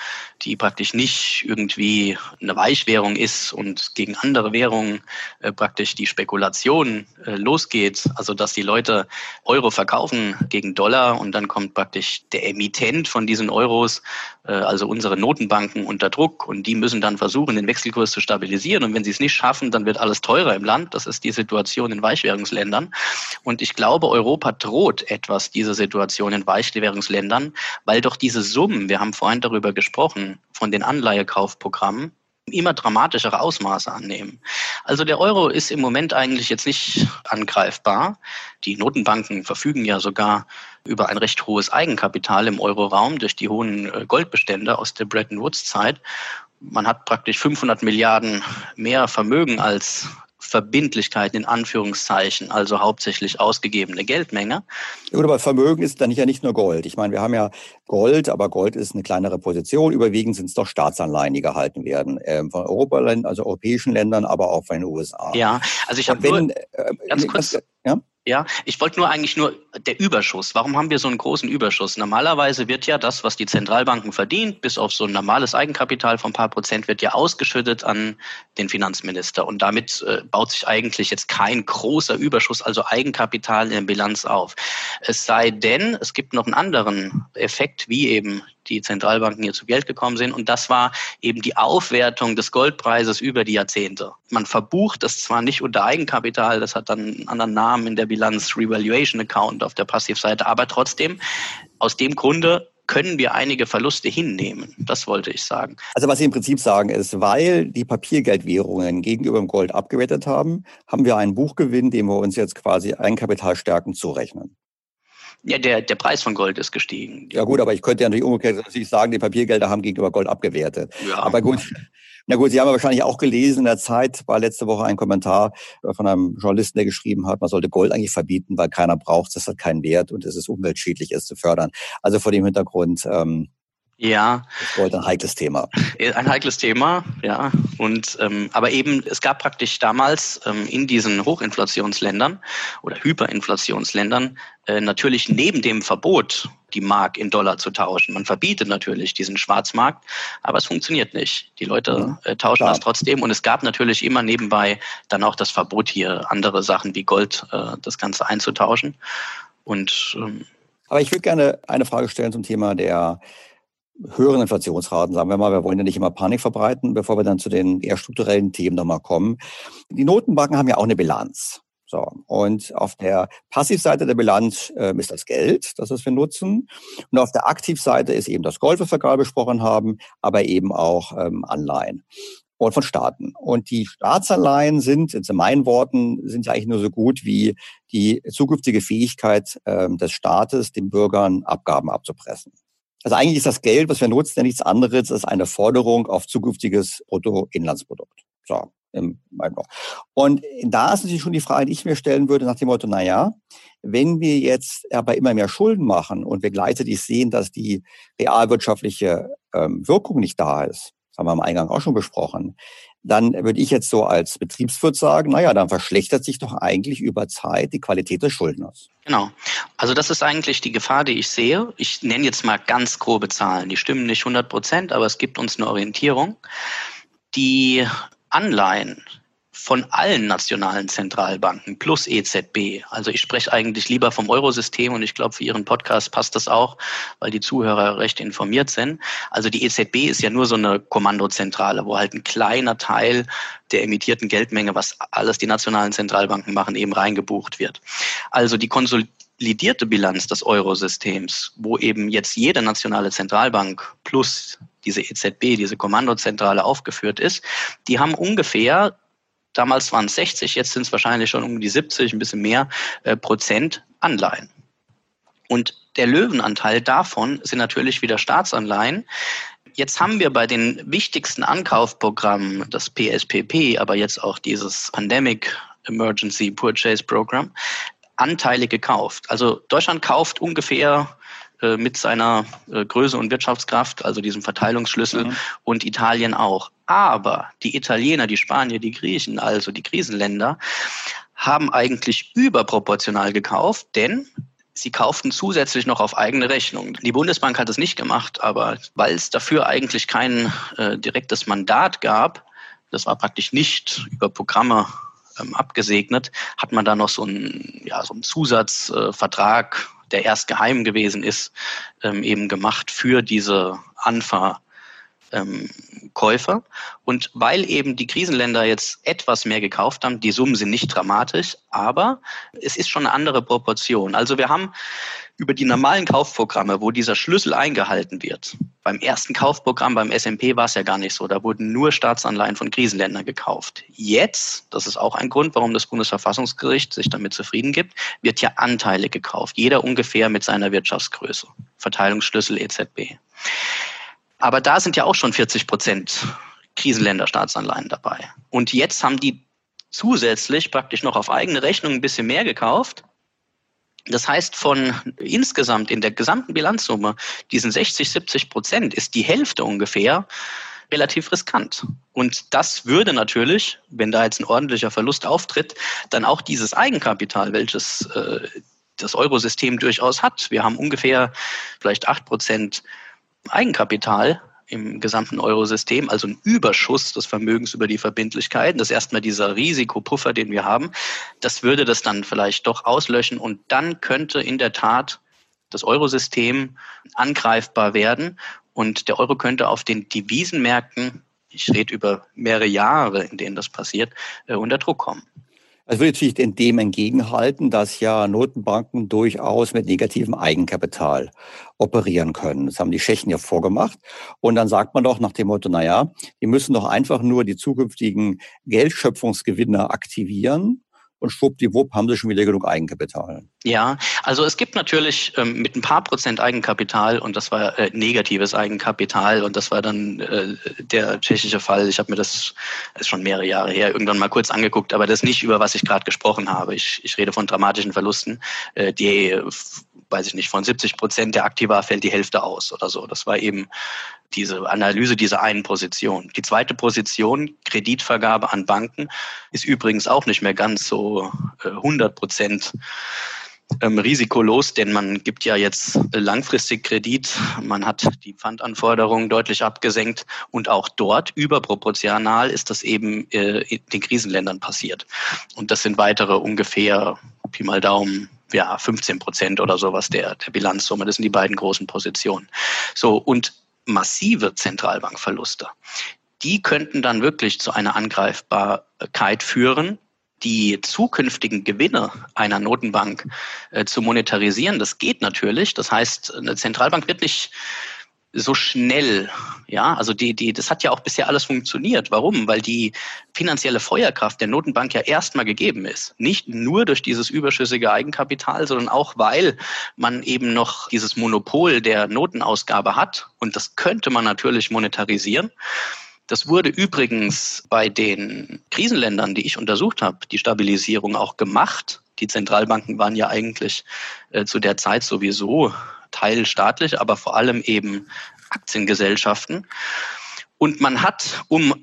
die praktisch nicht irgendwie eine Weichwährung ist und gegen andere Währungen äh, praktisch die Spekulation äh, losgeht, also dass die Leute Euro verkaufen gegen Dollar und dann kommt praktisch der Emittent von diesen Euros, also unsere Noten Notenbanken unter Druck und die müssen dann versuchen, den Wechselkurs zu stabilisieren. Und wenn sie es nicht schaffen, dann wird alles teurer im Land. Das ist die Situation in Weichwährungsländern. Und ich glaube, Europa droht etwas diese Situation in Weichwährungsländern, weil doch diese Summen, wir haben vorhin darüber gesprochen, von den Anleihekaufprogrammen, immer dramatischere Ausmaße annehmen. Also der Euro ist im Moment eigentlich jetzt nicht angreifbar. Die Notenbanken verfügen ja sogar über ein recht hohes Eigenkapital im Euroraum durch die hohen äh, Goldbestände aus der Bretton Woods-Zeit. man hat praktisch 500 Milliarden mehr Vermögen als Verbindlichkeiten in Anführungszeichen, also hauptsächlich ausgegebene Geldmenge. Gut, aber Vermögen ist dann ja nicht nur Gold. Ich meine, wir haben ja Gold, aber Gold ist eine kleinere Position. Überwiegend sind es doch Staatsanleihen, die gehalten werden. Ähm, von Europaländern, also europäischen Ländern, aber auch von den USA. Ja, also ich habe nur, äh, ganz kurz, ja? Ja, ich wollte nur eigentlich nur der Überschuss. Warum haben wir so einen großen Überschuss? Normalerweise wird ja das, was die Zentralbanken verdient, bis auf so ein normales Eigenkapital von ein paar Prozent, wird ja ausgeschüttet an den Finanzminister. Und damit äh, baut sich eigentlich jetzt kein großer Überschuss, also Eigenkapital in der Bilanz auf. Es sei denn, es gibt noch einen anderen Effekt, wie eben die Zentralbanken hier zu Geld gekommen sind. Und das war eben die Aufwertung des Goldpreises über die Jahrzehnte. Man verbucht das zwar nicht unter Eigenkapital, das hat dann einen anderen Namen in der Bilanz, Revaluation Account auf der Passivseite, aber trotzdem, aus dem Grunde können wir einige Verluste hinnehmen. Das wollte ich sagen. Also was Sie im Prinzip sagen ist, weil die Papiergeldwährungen gegenüber dem Gold abgewertet haben, haben wir einen Buchgewinn, den wir uns jetzt quasi Eigenkapitalstärken zurechnen. Ja, der, der Preis von Gold ist gestiegen. Ja gut, aber ich könnte ja natürlich umgekehrt sagen, die Papiergelder haben gegenüber Gold abgewertet. Ja. Aber gut, na gut, Sie haben ja wahrscheinlich auch gelesen, in der Zeit war letzte Woche ein Kommentar von einem Journalisten, der geschrieben hat, man sollte Gold eigentlich verbieten, weil keiner braucht, das hat keinen Wert und es ist umweltschädlich, es zu fördern. Also vor dem Hintergrund ähm, ja. Das Gold ein heikles Thema. Ein heikles Thema, ja. Und ähm, aber eben, es gab praktisch damals ähm, in diesen Hochinflationsländern oder Hyperinflationsländern äh, natürlich neben dem Verbot, die Mark in Dollar zu tauschen. Man verbietet natürlich diesen Schwarzmarkt, aber es funktioniert nicht. Die Leute äh, tauschen Klar. das trotzdem und es gab natürlich immer nebenbei dann auch das Verbot hier, andere Sachen wie Gold, äh, das Ganze einzutauschen. Und ähm, aber ich würde gerne eine Frage stellen zum Thema der höheren Inflationsraten, sagen wir mal. Wir wollen ja nicht immer Panik verbreiten, bevor wir dann zu den eher strukturellen Themen nochmal kommen. Die Notenbanken haben ja auch eine Bilanz. So, und auf der Passivseite der Bilanz äh, ist das Geld, das wir nutzen. Und auf der Aktivseite ist eben das Gold, was wir gerade besprochen haben, aber eben auch ähm, Anleihen und von Staaten. Und die Staatsanleihen sind, in meinen Worten, sind ja eigentlich nur so gut wie die zukünftige Fähigkeit ähm, des Staates, den Bürgern Abgaben abzupressen. Also eigentlich ist das Geld, was wir nutzen, ja nichts anderes als eine Forderung auf zukünftiges Bruttoinlandsprodukt. So, im Und da ist natürlich schon die Frage, die ich mir stellen würde, nach dem Motto, na ja, wenn wir jetzt aber immer mehr Schulden machen und wir gleichzeitig sehen, dass die realwirtschaftliche ähm, Wirkung nicht da ist, haben wir am Eingang auch schon besprochen, dann würde ich jetzt so als Betriebswirt sagen, naja, dann verschlechtert sich doch eigentlich über Zeit die Qualität des Schuldners. Genau. Also das ist eigentlich die Gefahr, die ich sehe. Ich nenne jetzt mal ganz grobe Zahlen. Die stimmen nicht 100 Prozent, aber es gibt uns eine Orientierung. Die Anleihen von allen nationalen Zentralbanken plus EZB. Also ich spreche eigentlich lieber vom Eurosystem und ich glaube, für Ihren Podcast passt das auch, weil die Zuhörer recht informiert sind. Also die EZB ist ja nur so eine Kommandozentrale, wo halt ein kleiner Teil der emittierten Geldmenge, was alles die nationalen Zentralbanken machen, eben reingebucht wird. Also die konsolidierte Bilanz des Eurosystems, wo eben jetzt jede nationale Zentralbank plus diese EZB, diese Kommandozentrale aufgeführt ist, die haben ungefähr Damals waren es 60, jetzt sind es wahrscheinlich schon um die 70, ein bisschen mehr äh, Prozent Anleihen. Und der Löwenanteil davon sind natürlich wieder Staatsanleihen. Jetzt haben wir bei den wichtigsten Ankaufprogrammen, das PSPP, aber jetzt auch dieses Pandemic Emergency Purchase Program, Anteile gekauft. Also Deutschland kauft ungefähr äh, mit seiner äh, Größe und Wirtschaftskraft, also diesem Verteilungsschlüssel, mhm. und Italien auch. Aber die Italiener, die Spanier, die Griechen, also die Krisenländer, haben eigentlich überproportional gekauft, denn sie kauften zusätzlich noch auf eigene Rechnung. Die Bundesbank hat es nicht gemacht, aber weil es dafür eigentlich kein äh, direktes Mandat gab, das war praktisch nicht über Programme ähm, abgesegnet, hat man da noch so einen, ja, so einen Zusatzvertrag äh, der erst geheim gewesen ist, ähm, eben gemacht für diese Anfa. Ähm. Und weil eben die Krisenländer jetzt etwas mehr gekauft haben, die Summen sind nicht dramatisch, aber es ist schon eine andere Proportion. Also wir haben über die normalen Kaufprogramme, wo dieser Schlüssel eingehalten wird. Beim ersten Kaufprogramm beim SMP war es ja gar nicht so. Da wurden nur Staatsanleihen von Krisenländern gekauft. Jetzt, das ist auch ein Grund, warum das Bundesverfassungsgericht sich damit zufrieden gibt, wird ja Anteile gekauft. Jeder ungefähr mit seiner Wirtschaftsgröße. Verteilungsschlüssel EZB. Aber da sind ja auch schon 40 Prozent Krisenländerstaatsanleihen dabei. Und jetzt haben die zusätzlich praktisch noch auf eigene Rechnung ein bisschen mehr gekauft. Das heißt, von insgesamt in der gesamten Bilanzsumme, diesen 60, 70 Prozent, ist die Hälfte ungefähr relativ riskant. Und das würde natürlich, wenn da jetzt ein ordentlicher Verlust auftritt, dann auch dieses Eigenkapital, welches äh, das Eurosystem durchaus hat. Wir haben ungefähr vielleicht acht Prozent Eigenkapital im gesamten Eurosystem, also ein Überschuss des Vermögens über die Verbindlichkeiten. Das ist erstmal dieser Risikopuffer, den wir haben. Das würde das dann vielleicht doch auslöschen und dann könnte in der Tat das Eurosystem angreifbar werden und der Euro könnte auf den Devisenmärkten, ich rede über mehrere Jahre, in denen das passiert, äh, unter Druck kommen. Es würde natürlich dem entgegenhalten, dass ja Notenbanken durchaus mit negativem Eigenkapital operieren können. Das haben die Tschechen ja vorgemacht. Und dann sagt man doch nach dem Motto, na ja, die müssen doch einfach nur die zukünftigen Geldschöpfungsgewinne aktivieren und schwuppdiwupp haben sie schon wieder genug Eigenkapital. Ja, also es gibt natürlich ähm, mit ein paar Prozent Eigenkapital und das war äh, negatives Eigenkapital und das war dann äh, der tschechische Fall. Ich habe mir das, das ist schon mehrere Jahre her, irgendwann mal kurz angeguckt, aber das nicht, über was ich gerade gesprochen habe. Ich, ich rede von dramatischen Verlusten, äh, die weiß ich nicht, von 70 Prozent der Aktiva fällt die Hälfte aus oder so. Das war eben diese Analyse dieser einen Position. Die zweite Position, Kreditvergabe an Banken, ist übrigens auch nicht mehr ganz so 100 äh, Prozent ähm, risikolos, denn man gibt ja jetzt langfristig Kredit, man hat die Pfandanforderungen deutlich abgesenkt und auch dort überproportional ist das eben äh, in den Krisenländern passiert. Und das sind weitere ungefähr, Pi mal Daumen, ja, 15 Prozent oder sowas der, der Bilanzsumme. Das sind die beiden großen Positionen. So, und massive Zentralbankverluste, die könnten dann wirklich zu einer Angreifbarkeit führen, die zukünftigen Gewinne einer Notenbank äh, zu monetarisieren. Das geht natürlich. Das heißt, eine Zentralbank wird nicht so schnell. Ja, also die, die, das hat ja auch bisher alles funktioniert. Warum? Weil die finanzielle Feuerkraft der Notenbank ja erstmal gegeben ist. Nicht nur durch dieses überschüssige Eigenkapital, sondern auch, weil man eben noch dieses Monopol der Notenausgabe hat. Und das könnte man natürlich monetarisieren. Das wurde übrigens bei den Krisenländern, die ich untersucht habe, die Stabilisierung auch gemacht. Die Zentralbanken waren ja eigentlich äh, zu der Zeit sowieso teilstaatlich, aber vor allem eben Aktiengesellschaften. Und man hat, um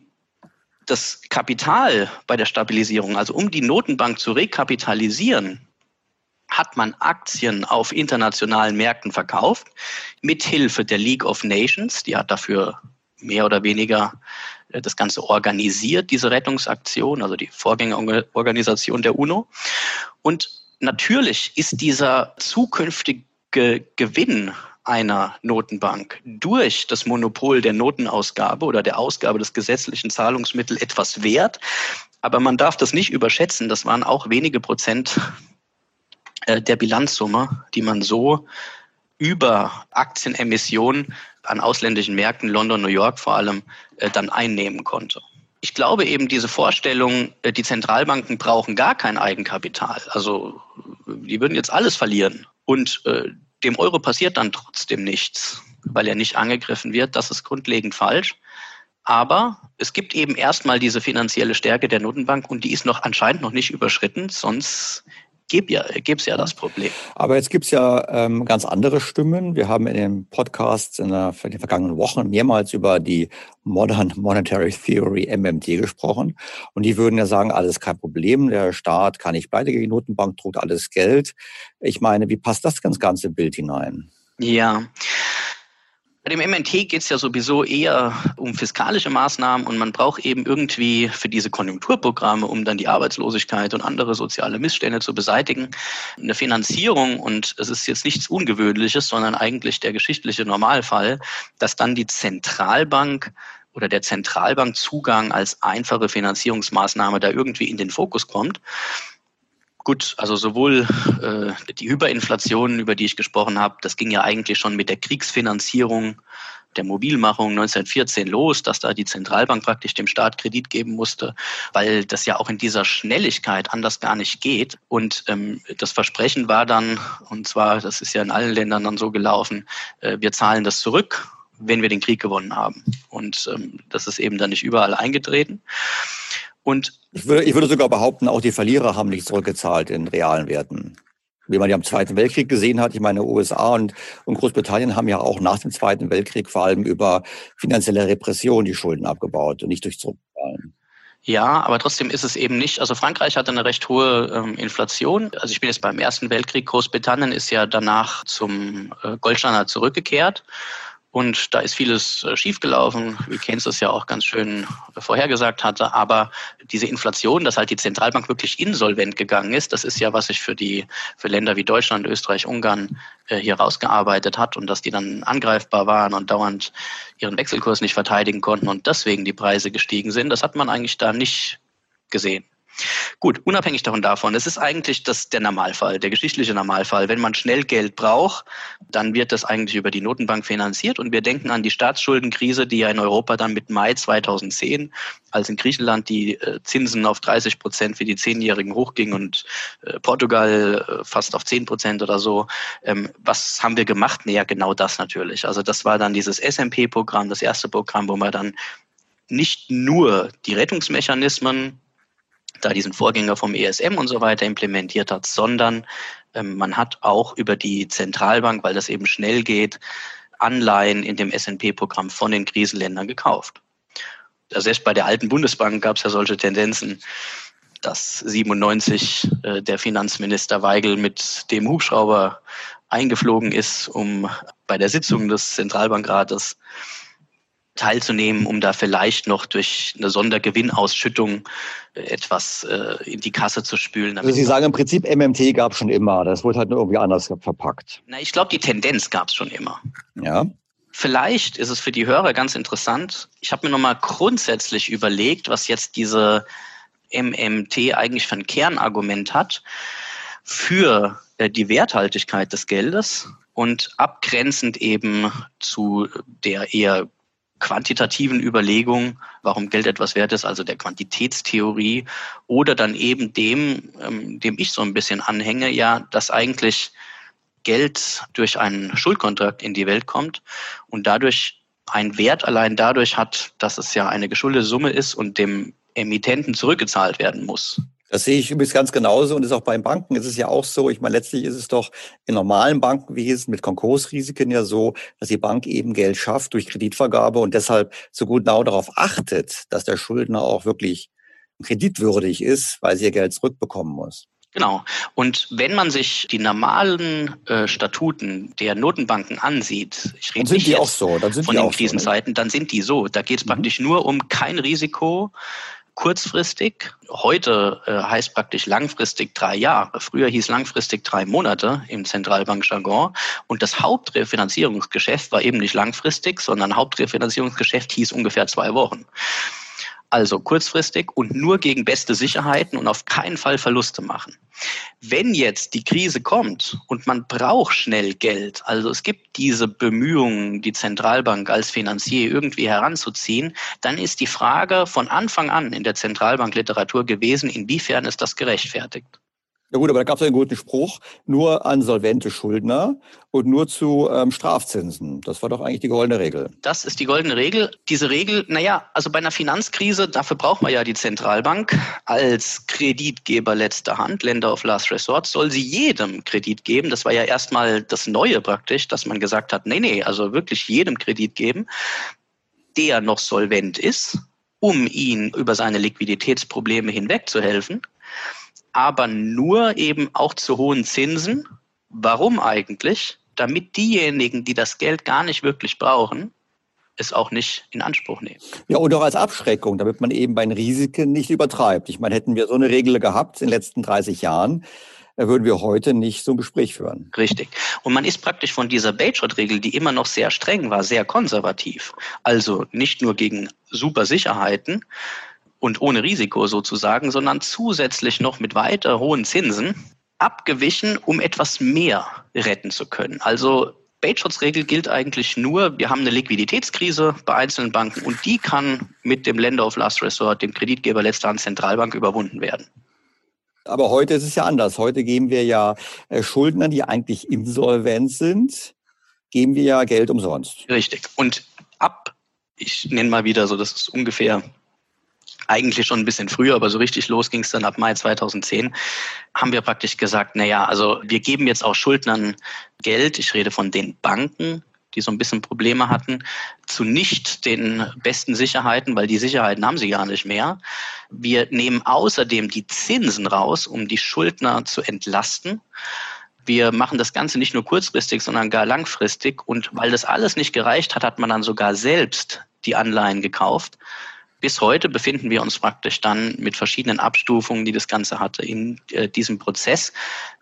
das Kapital bei der Stabilisierung, also um die Notenbank zu rekapitalisieren, hat man Aktien auf internationalen Märkten verkauft, mit Hilfe der League of Nations, die hat dafür mehr oder weniger äh, das Ganze organisiert, diese Rettungsaktion, also die Vorgängerorganisation der UNO. Und natürlich ist dieser zukünftige Gewinn einer Notenbank durch das Monopol der Notenausgabe oder der Ausgabe des gesetzlichen Zahlungsmittels etwas wert. Aber man darf das nicht überschätzen. Das waren auch wenige Prozent äh, der Bilanzsumme, die man so über Aktienemissionen an ausländischen Märkten, London, New York vor allem, äh, dann einnehmen konnte. Ich glaube eben diese Vorstellung, äh, die Zentralbanken brauchen gar kein Eigenkapital. Also die würden jetzt alles verlieren. Und dem Euro passiert dann trotzdem nichts, weil er nicht angegriffen wird. Das ist grundlegend falsch. Aber es gibt eben erstmal diese finanzielle Stärke der Notenbank und die ist noch anscheinend noch nicht überschritten, sonst gäbe ja, es ja das Problem. Aber jetzt gibt es ja ähm, ganz andere Stimmen. Wir haben in den Podcasts in, der, in den vergangenen Wochen mehrmals über die Modern Monetary Theory MMT gesprochen. Und die würden ja sagen, alles kein Problem, der Staat kann nicht pleite gegen die Notenbank, druckt alles Geld. Ich meine, wie passt das ganz ganze Bild hinein? Ja, bei dem MNT geht es ja sowieso eher um fiskalische Maßnahmen und man braucht eben irgendwie für diese Konjunkturprogramme, um dann die Arbeitslosigkeit und andere soziale Missstände zu beseitigen, eine Finanzierung. Und es ist jetzt nichts Ungewöhnliches, sondern eigentlich der geschichtliche Normalfall, dass dann die Zentralbank oder der Zentralbankzugang als einfache Finanzierungsmaßnahme da irgendwie in den Fokus kommt. Gut, also sowohl äh, die Hyperinflation, über die ich gesprochen habe, das ging ja eigentlich schon mit der Kriegsfinanzierung der Mobilmachung 1914 los, dass da die Zentralbank praktisch dem Staat Kredit geben musste, weil das ja auch in dieser Schnelligkeit anders gar nicht geht. Und ähm, das Versprechen war dann, und zwar, das ist ja in allen Ländern dann so gelaufen, äh, wir zahlen das zurück wenn wir den Krieg gewonnen haben. Und ähm, das ist eben dann nicht überall eingetreten. Und ich würde, ich würde sogar behaupten, auch die Verlierer haben nicht zurückgezahlt in realen Werten. Wie man ja im Zweiten Weltkrieg gesehen hat, ich meine, USA und, und Großbritannien haben ja auch nach dem Zweiten Weltkrieg vor allem über finanzielle Repression die Schulden abgebaut und nicht durch Zurückzahlen. Ja, aber trotzdem ist es eben nicht. Also Frankreich hatte eine recht hohe ähm, Inflation. Also ich bin jetzt beim Ersten Weltkrieg. Großbritannien ist ja danach zum äh, Goldstandard zurückgekehrt. Und da ist vieles äh, schiefgelaufen, wie Keynes das ja auch ganz schön vorhergesagt hatte. Aber diese Inflation, dass halt die Zentralbank wirklich insolvent gegangen ist, das ist ja, was sich für die für Länder wie Deutschland, Österreich, Ungarn äh, hier rausgearbeitet hat und dass die dann angreifbar waren und dauernd ihren Wechselkurs nicht verteidigen konnten und deswegen die Preise gestiegen sind. Das hat man eigentlich da nicht gesehen. Gut, unabhängig davon, es ist eigentlich das, der Normalfall, der geschichtliche Normalfall. Wenn man schnell Geld braucht, dann wird das eigentlich über die Notenbank finanziert. Und wir denken an die Staatsschuldenkrise, die ja in Europa dann mit Mai 2010, als in Griechenland die äh, Zinsen auf 30 Prozent für die Zehnjährigen hochgingen und äh, Portugal äh, fast auf 10 Prozent oder so. Ähm, was haben wir gemacht? Naja, genau das natürlich. Also das war dann dieses SMP-Programm, das erste Programm, wo man dann nicht nur die Rettungsmechanismen da diesen Vorgänger vom ESM und so weiter implementiert hat, sondern ähm, man hat auch über die Zentralbank, weil das eben schnell geht, Anleihen in dem SNP-Programm von den Krisenländern gekauft. Also selbst bei der alten Bundesbank gab es ja solche Tendenzen, dass 97 äh, der Finanzminister Weigel mit dem Hubschrauber eingeflogen ist, um bei der Sitzung des Zentralbankrates teilzunehmen, um da vielleicht noch durch eine Sondergewinnausschüttung äh, etwas äh, in die Kasse zu spülen. Also Sie sagen im Prinzip, MMT gab es schon immer, das wurde halt nur irgendwie anders verpackt. Na, ich glaube, die Tendenz gab es schon immer. Ja. Vielleicht ist es für die Hörer ganz interessant. Ich habe mir nochmal grundsätzlich überlegt, was jetzt diese MMT eigentlich für ein Kernargument hat für äh, die Werthaltigkeit des Geldes und abgrenzend eben zu der eher quantitativen Überlegung, warum Geld etwas wert ist, also der Quantitätstheorie, oder dann eben dem, ähm, dem ich so ein bisschen anhänge, ja, dass eigentlich Geld durch einen Schuldkontrakt in die Welt kommt und dadurch einen Wert allein dadurch hat, dass es ja eine geschuldete Summe ist und dem Emittenten zurückgezahlt werden muss. Das sehe ich übrigens ganz genauso und ist auch bei Banken ist es ja auch so. Ich meine, letztlich ist es doch in normalen Bankenwesen mit Konkursrisiken ja so, dass die Bank eben Geld schafft durch Kreditvergabe und deshalb so gut genau darauf achtet, dass der Schuldner auch wirklich kreditwürdig ist, weil sie ihr Geld zurückbekommen muss. Genau. Und wenn man sich die normalen äh, Statuten der Notenbanken ansieht, ich rede nicht jetzt so, von den Krisenzeiten, so, dann sind die so. Da geht es mhm. praktisch nur um kein Risiko, kurzfristig. Heute äh, heißt praktisch langfristig drei Jahre. Früher hieß langfristig drei Monate im Zentralbankjargon. Und das Hauptrefinanzierungsgeschäft war eben nicht langfristig, sondern Hauptrefinanzierungsgeschäft hieß ungefähr zwei Wochen. Also kurzfristig und nur gegen beste Sicherheiten und auf keinen Fall Verluste machen. Wenn jetzt die Krise kommt und man braucht schnell Geld, also es gibt diese Bemühungen, die Zentralbank als Finanzier irgendwie heranzuziehen, dann ist die Frage von Anfang an in der Zentralbankliteratur gewesen, inwiefern ist das gerechtfertigt. Ja gut, aber da gab es einen guten Spruch, nur an solvente Schuldner und nur zu ähm, Strafzinsen. Das war doch eigentlich die goldene Regel. Das ist die goldene Regel. Diese Regel, naja, also bei einer Finanzkrise, dafür braucht man ja die Zentralbank als Kreditgeber letzter Hand, Länder of Last Resort, soll sie jedem Kredit geben. Das war ja erstmal das Neue praktisch, dass man gesagt hat, nee, nee, also wirklich jedem Kredit geben, der noch solvent ist, um ihn über seine Liquiditätsprobleme hinweg zu helfen aber nur eben auch zu hohen Zinsen. Warum eigentlich? Damit diejenigen, die das Geld gar nicht wirklich brauchen, es auch nicht in Anspruch nehmen. Ja, und auch als Abschreckung, damit man eben bei den Risiken nicht übertreibt. Ich meine, hätten wir so eine Regel gehabt in den letzten 30 Jahren, äh, würden wir heute nicht so ein Gespräch führen. Richtig. Und man ist praktisch von dieser Bayshot-Regel, die immer noch sehr streng war, sehr konservativ. Also nicht nur gegen super Sicherheiten, und ohne Risiko sozusagen, sondern zusätzlich noch mit weiter hohen Zinsen abgewichen, um etwas mehr retten zu können. Also Baitschutzregel gilt eigentlich nur, wir haben eine Liquiditätskrise bei einzelnen Banken und die kann mit dem Lender of Last Resort, dem Kreditgeber letzter Hand Zentralbank überwunden werden. Aber heute ist es ja anders. Heute geben wir ja äh, Schuldnern, die eigentlich insolvent sind, geben wir ja Geld umsonst. Richtig. Und ab, ich nenne mal wieder so, das ist ungefähr eigentlich schon ein bisschen früher, aber so richtig los ging es dann ab Mai 2010, haben wir praktisch gesagt, naja, also wir geben jetzt auch Schuldnern Geld, ich rede von den Banken, die so ein bisschen Probleme hatten, zu nicht den besten Sicherheiten, weil die Sicherheiten haben sie gar nicht mehr. Wir nehmen außerdem die Zinsen raus, um die Schuldner zu entlasten. Wir machen das Ganze nicht nur kurzfristig, sondern gar langfristig. Und weil das alles nicht gereicht hat, hat man dann sogar selbst die Anleihen gekauft. Bis heute befinden wir uns praktisch dann mit verschiedenen Abstufungen, die das Ganze hatte, in äh, diesem Prozess.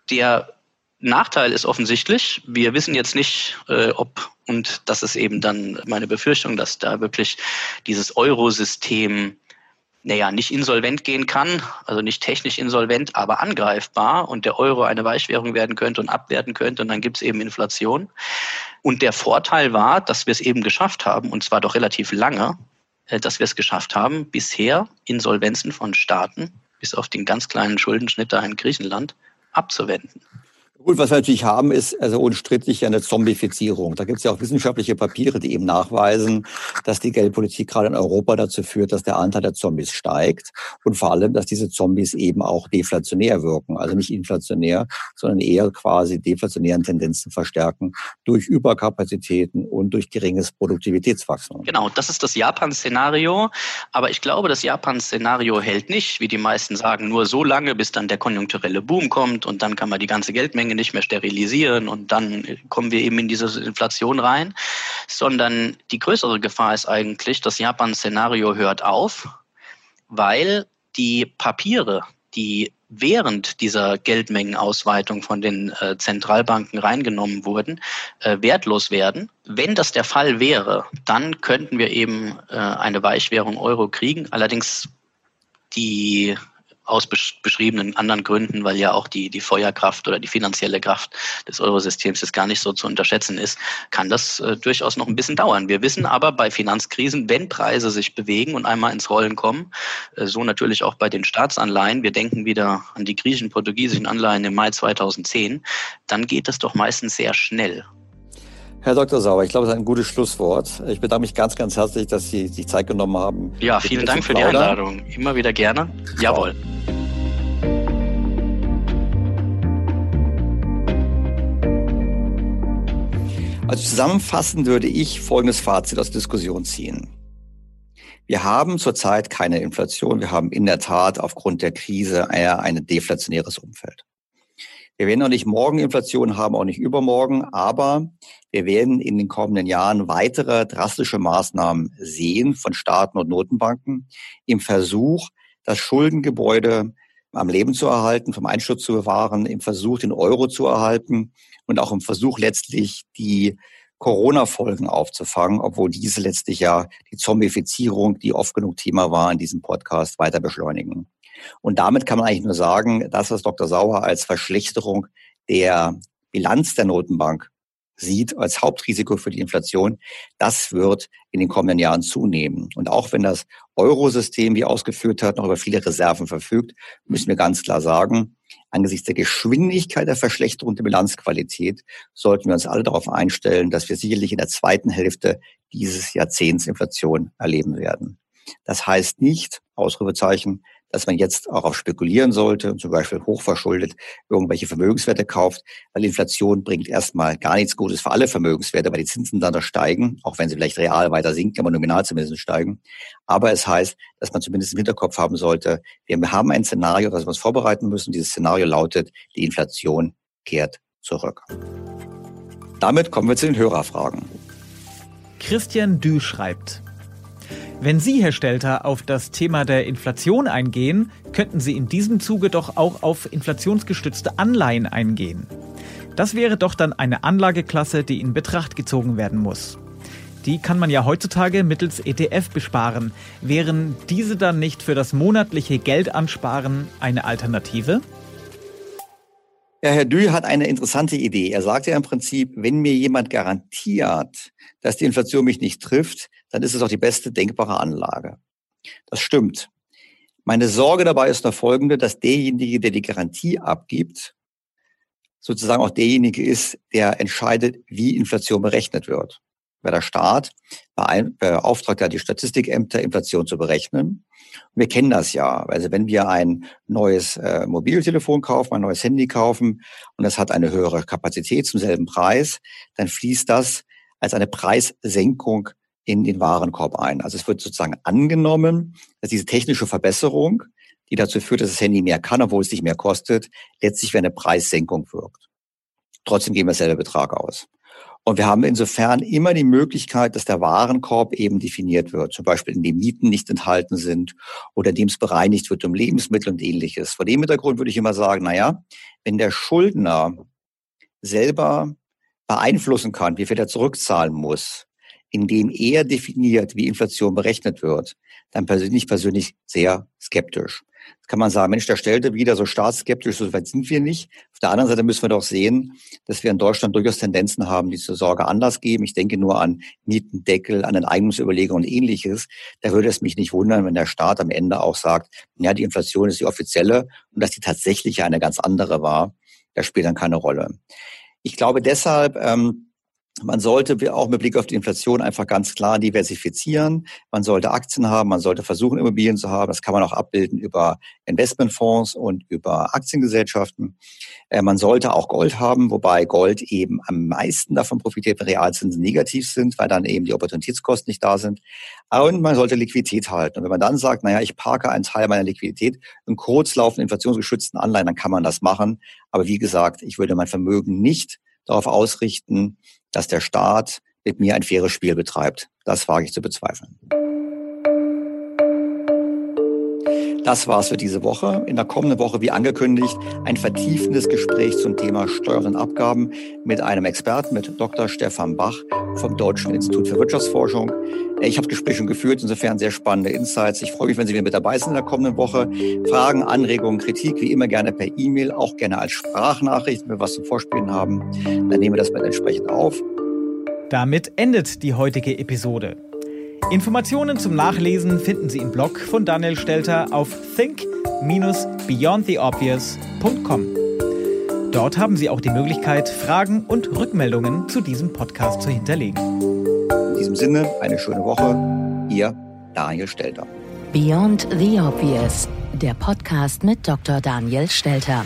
Der Nachteil ist offensichtlich. Wir wissen jetzt nicht, äh, ob, und das ist eben dann meine Befürchtung, dass da wirklich dieses Eurosystem naja, nicht insolvent gehen kann, also nicht technisch insolvent, aber angreifbar und der Euro eine Weichwährung werden könnte und abwerten könnte und dann gibt es eben Inflation. Und der Vorteil war, dass wir es eben geschafft haben, und zwar doch relativ lange, dass wir es geschafft haben, bisher Insolvenzen von Staaten bis auf den ganz kleinen Schuldenschnitt da in Griechenland abzuwenden. Gut, was wir natürlich haben, ist also unstrittig eine Zombifizierung. Da gibt es ja auch wissenschaftliche Papiere, die eben nachweisen, dass die Geldpolitik gerade in Europa dazu führt, dass der Anteil der Zombies steigt und vor allem, dass diese Zombies eben auch deflationär wirken, also nicht inflationär, sondern eher quasi deflationären Tendenzen verstärken durch Überkapazitäten und durch geringes Produktivitätswachstum. Genau, das ist das Japan-Szenario. Aber ich glaube, das Japan-Szenario hält nicht, wie die meisten sagen, nur so lange, bis dann der konjunkturelle Boom kommt und dann kann man die ganze Geldmenge nicht mehr sterilisieren und dann kommen wir eben in diese Inflation rein, sondern die größere Gefahr ist eigentlich, das Japan-Szenario hört auf, weil die Papiere, die während dieser Geldmengenausweitung von den äh, Zentralbanken reingenommen wurden, äh, wertlos werden. Wenn das der Fall wäre, dann könnten wir eben äh, eine Weichwährung Euro kriegen. Allerdings die aus beschriebenen anderen Gründen, weil ja auch die, die Feuerkraft oder die finanzielle Kraft des Eurosystems jetzt gar nicht so zu unterschätzen ist, kann das äh, durchaus noch ein bisschen dauern. Wir wissen aber bei Finanzkrisen, wenn Preise sich bewegen und einmal ins Rollen kommen, äh, so natürlich auch bei den Staatsanleihen, wir denken wieder an die griechischen, portugiesischen Anleihen im Mai 2010, dann geht das doch meistens sehr schnell. Herr Dr. Sauer, ich glaube, das ist ein gutes Schlusswort. Ich bedanke mich ganz, ganz herzlich, dass Sie sich Zeit genommen haben. Ja, vielen Dank für die Einladung. Immer wieder gerne. Jawohl. Also zusammenfassend würde ich folgendes Fazit aus Diskussion ziehen. Wir haben zurzeit keine Inflation. Wir haben in der Tat aufgrund der Krise eher ein deflationäres Umfeld. Wir werden noch nicht morgen Inflation haben, auch nicht übermorgen, aber wir werden in den kommenden Jahren weitere drastische Maßnahmen sehen von Staaten und Notenbanken im Versuch, das Schuldengebäude am Leben zu erhalten, vom Einsturz zu bewahren, im Versuch, den Euro zu erhalten und auch im Versuch letztlich die Corona-Folgen aufzufangen, obwohl diese letztlich ja die Zombifizierung, die oft genug Thema war in diesem Podcast, weiter beschleunigen. Und damit kann man eigentlich nur sagen, das, was Dr. Sauer als Verschlechterung der Bilanz der Notenbank sieht als Hauptrisiko für die Inflation, das wird in den kommenden Jahren zunehmen. Und auch wenn das Eurosystem, wie ausgeführt hat, noch über viele Reserven verfügt, müssen wir ganz klar sagen, angesichts der Geschwindigkeit der Verschlechterung der Bilanzqualität sollten wir uns alle darauf einstellen, dass wir sicherlich in der zweiten Hälfte dieses Jahrzehnts Inflation erleben werden. Das heißt nicht, Ausrufezeichen, dass man jetzt auch auf spekulieren sollte und zum Beispiel hochverschuldet irgendwelche Vermögenswerte kauft, weil Inflation bringt erstmal gar nichts Gutes für alle Vermögenswerte, weil die Zinsen dann noch steigen, auch wenn sie vielleicht real weiter sinken, aber nominal zumindest steigen. Aber es heißt, dass man zumindest im Hinterkopf haben sollte, wir haben ein Szenario, das wir uns vorbereiten müssen. Dieses Szenario lautet, die Inflation kehrt zurück. Damit kommen wir zu den Hörerfragen. Christian Dü schreibt, wenn Sie, Herr Stelter, auf das Thema der Inflation eingehen, könnten Sie in diesem Zuge doch auch auf inflationsgestützte Anleihen eingehen. Das wäre doch dann eine Anlageklasse, die in Betracht gezogen werden muss. Die kann man ja heutzutage mittels ETF besparen. Wären diese dann nicht für das monatliche Geldansparen eine Alternative? Ja, Herr Dü hat eine interessante Idee. Er sagt ja im Prinzip, wenn mir jemand garantiert, dass die Inflation mich nicht trifft, dann ist es auch die beste denkbare Anlage. Das stimmt. Meine Sorge dabei ist nur folgende, dass derjenige, der die Garantie abgibt, sozusagen auch derjenige ist, der entscheidet, wie Inflation berechnet wird. Weil der Staat beauftragt ja die Statistikämter, Inflation zu berechnen. Und wir kennen das ja. Also wenn wir ein neues äh, Mobiltelefon kaufen, ein neues Handy kaufen und es hat eine höhere Kapazität zum selben Preis, dann fließt das als eine Preissenkung in den Warenkorb ein. Also es wird sozusagen angenommen, dass diese technische Verbesserung, die dazu führt, dass das Handy mehr kann, obwohl es nicht mehr kostet, letztlich wie eine Preissenkung wirkt. Trotzdem geben wir dasselbe Betrag aus. Und wir haben insofern immer die Möglichkeit, dass der Warenkorb eben definiert wird, zum Beispiel indem Mieten nicht enthalten sind oder indem es bereinigt wird um Lebensmittel und ähnliches. Vor dem Hintergrund würde ich immer sagen, naja, wenn der Schuldner selber beeinflussen kann, wie viel er zurückzahlen muss, indem er definiert, wie Inflation berechnet wird, dann persönlich persönlich sehr skeptisch. Kann man sagen, Mensch, der stellte wieder so staatsskeptisch, so weit sind wir nicht. Auf der anderen Seite müssen wir doch sehen, dass wir in Deutschland durchaus Tendenzen haben, die zur Sorge Anlass geben. Ich denke nur an Mietendeckel, an Enteignungsüberlegungen und ähnliches. Da würde es mich nicht wundern, wenn der Staat am Ende auch sagt, ja, die Inflation ist die offizielle und dass die tatsächliche eine ganz andere war. Das spielt dann keine Rolle. Ich glaube deshalb, ähm, man sollte auch mit Blick auf die Inflation einfach ganz klar diversifizieren. Man sollte Aktien haben, man sollte versuchen, Immobilien zu haben. Das kann man auch abbilden über Investmentfonds und über Aktiengesellschaften. Äh, man sollte auch Gold haben, wobei Gold eben am meisten davon profitiert, wenn Realzinsen negativ sind, weil dann eben die Opportunitätskosten nicht da sind. Und man sollte Liquidität halten. Und wenn man dann sagt, naja, ich parke einen Teil meiner Liquidität in kurzlaufenden inflationsgeschützten Anleihen, dann kann man das machen. Aber wie gesagt, ich würde mein Vermögen nicht darauf ausrichten, dass der Staat mit mir ein faires Spiel betreibt. Das wage ich zu bezweifeln. Das war's für diese Woche. In der kommenden Woche, wie angekündigt, ein vertiefendes Gespräch zum Thema Steuern und Abgaben mit einem Experten, mit Dr. Stefan Bach vom Deutschen Institut für Wirtschaftsforschung. Ich habe Gespräche schon geführt, insofern sehr spannende Insights. Ich freue mich, wenn Sie wieder mit dabei sind in der kommenden Woche. Fragen, Anregungen, Kritik, wie immer gerne per E-Mail, auch gerne als Sprachnachricht, wenn wir was zum Vorspielen haben. Dann nehmen wir das mit entsprechend auf. Damit endet die heutige Episode. Informationen zum Nachlesen finden Sie im Blog von Daniel Stelter auf think-beyondtheobvious.com. Dort haben Sie auch die Möglichkeit, Fragen und Rückmeldungen zu diesem Podcast zu hinterlegen. In diesem Sinne, eine schöne Woche. Ihr Daniel Stelter. Beyond the Obvious, der Podcast mit Dr. Daniel Stelter.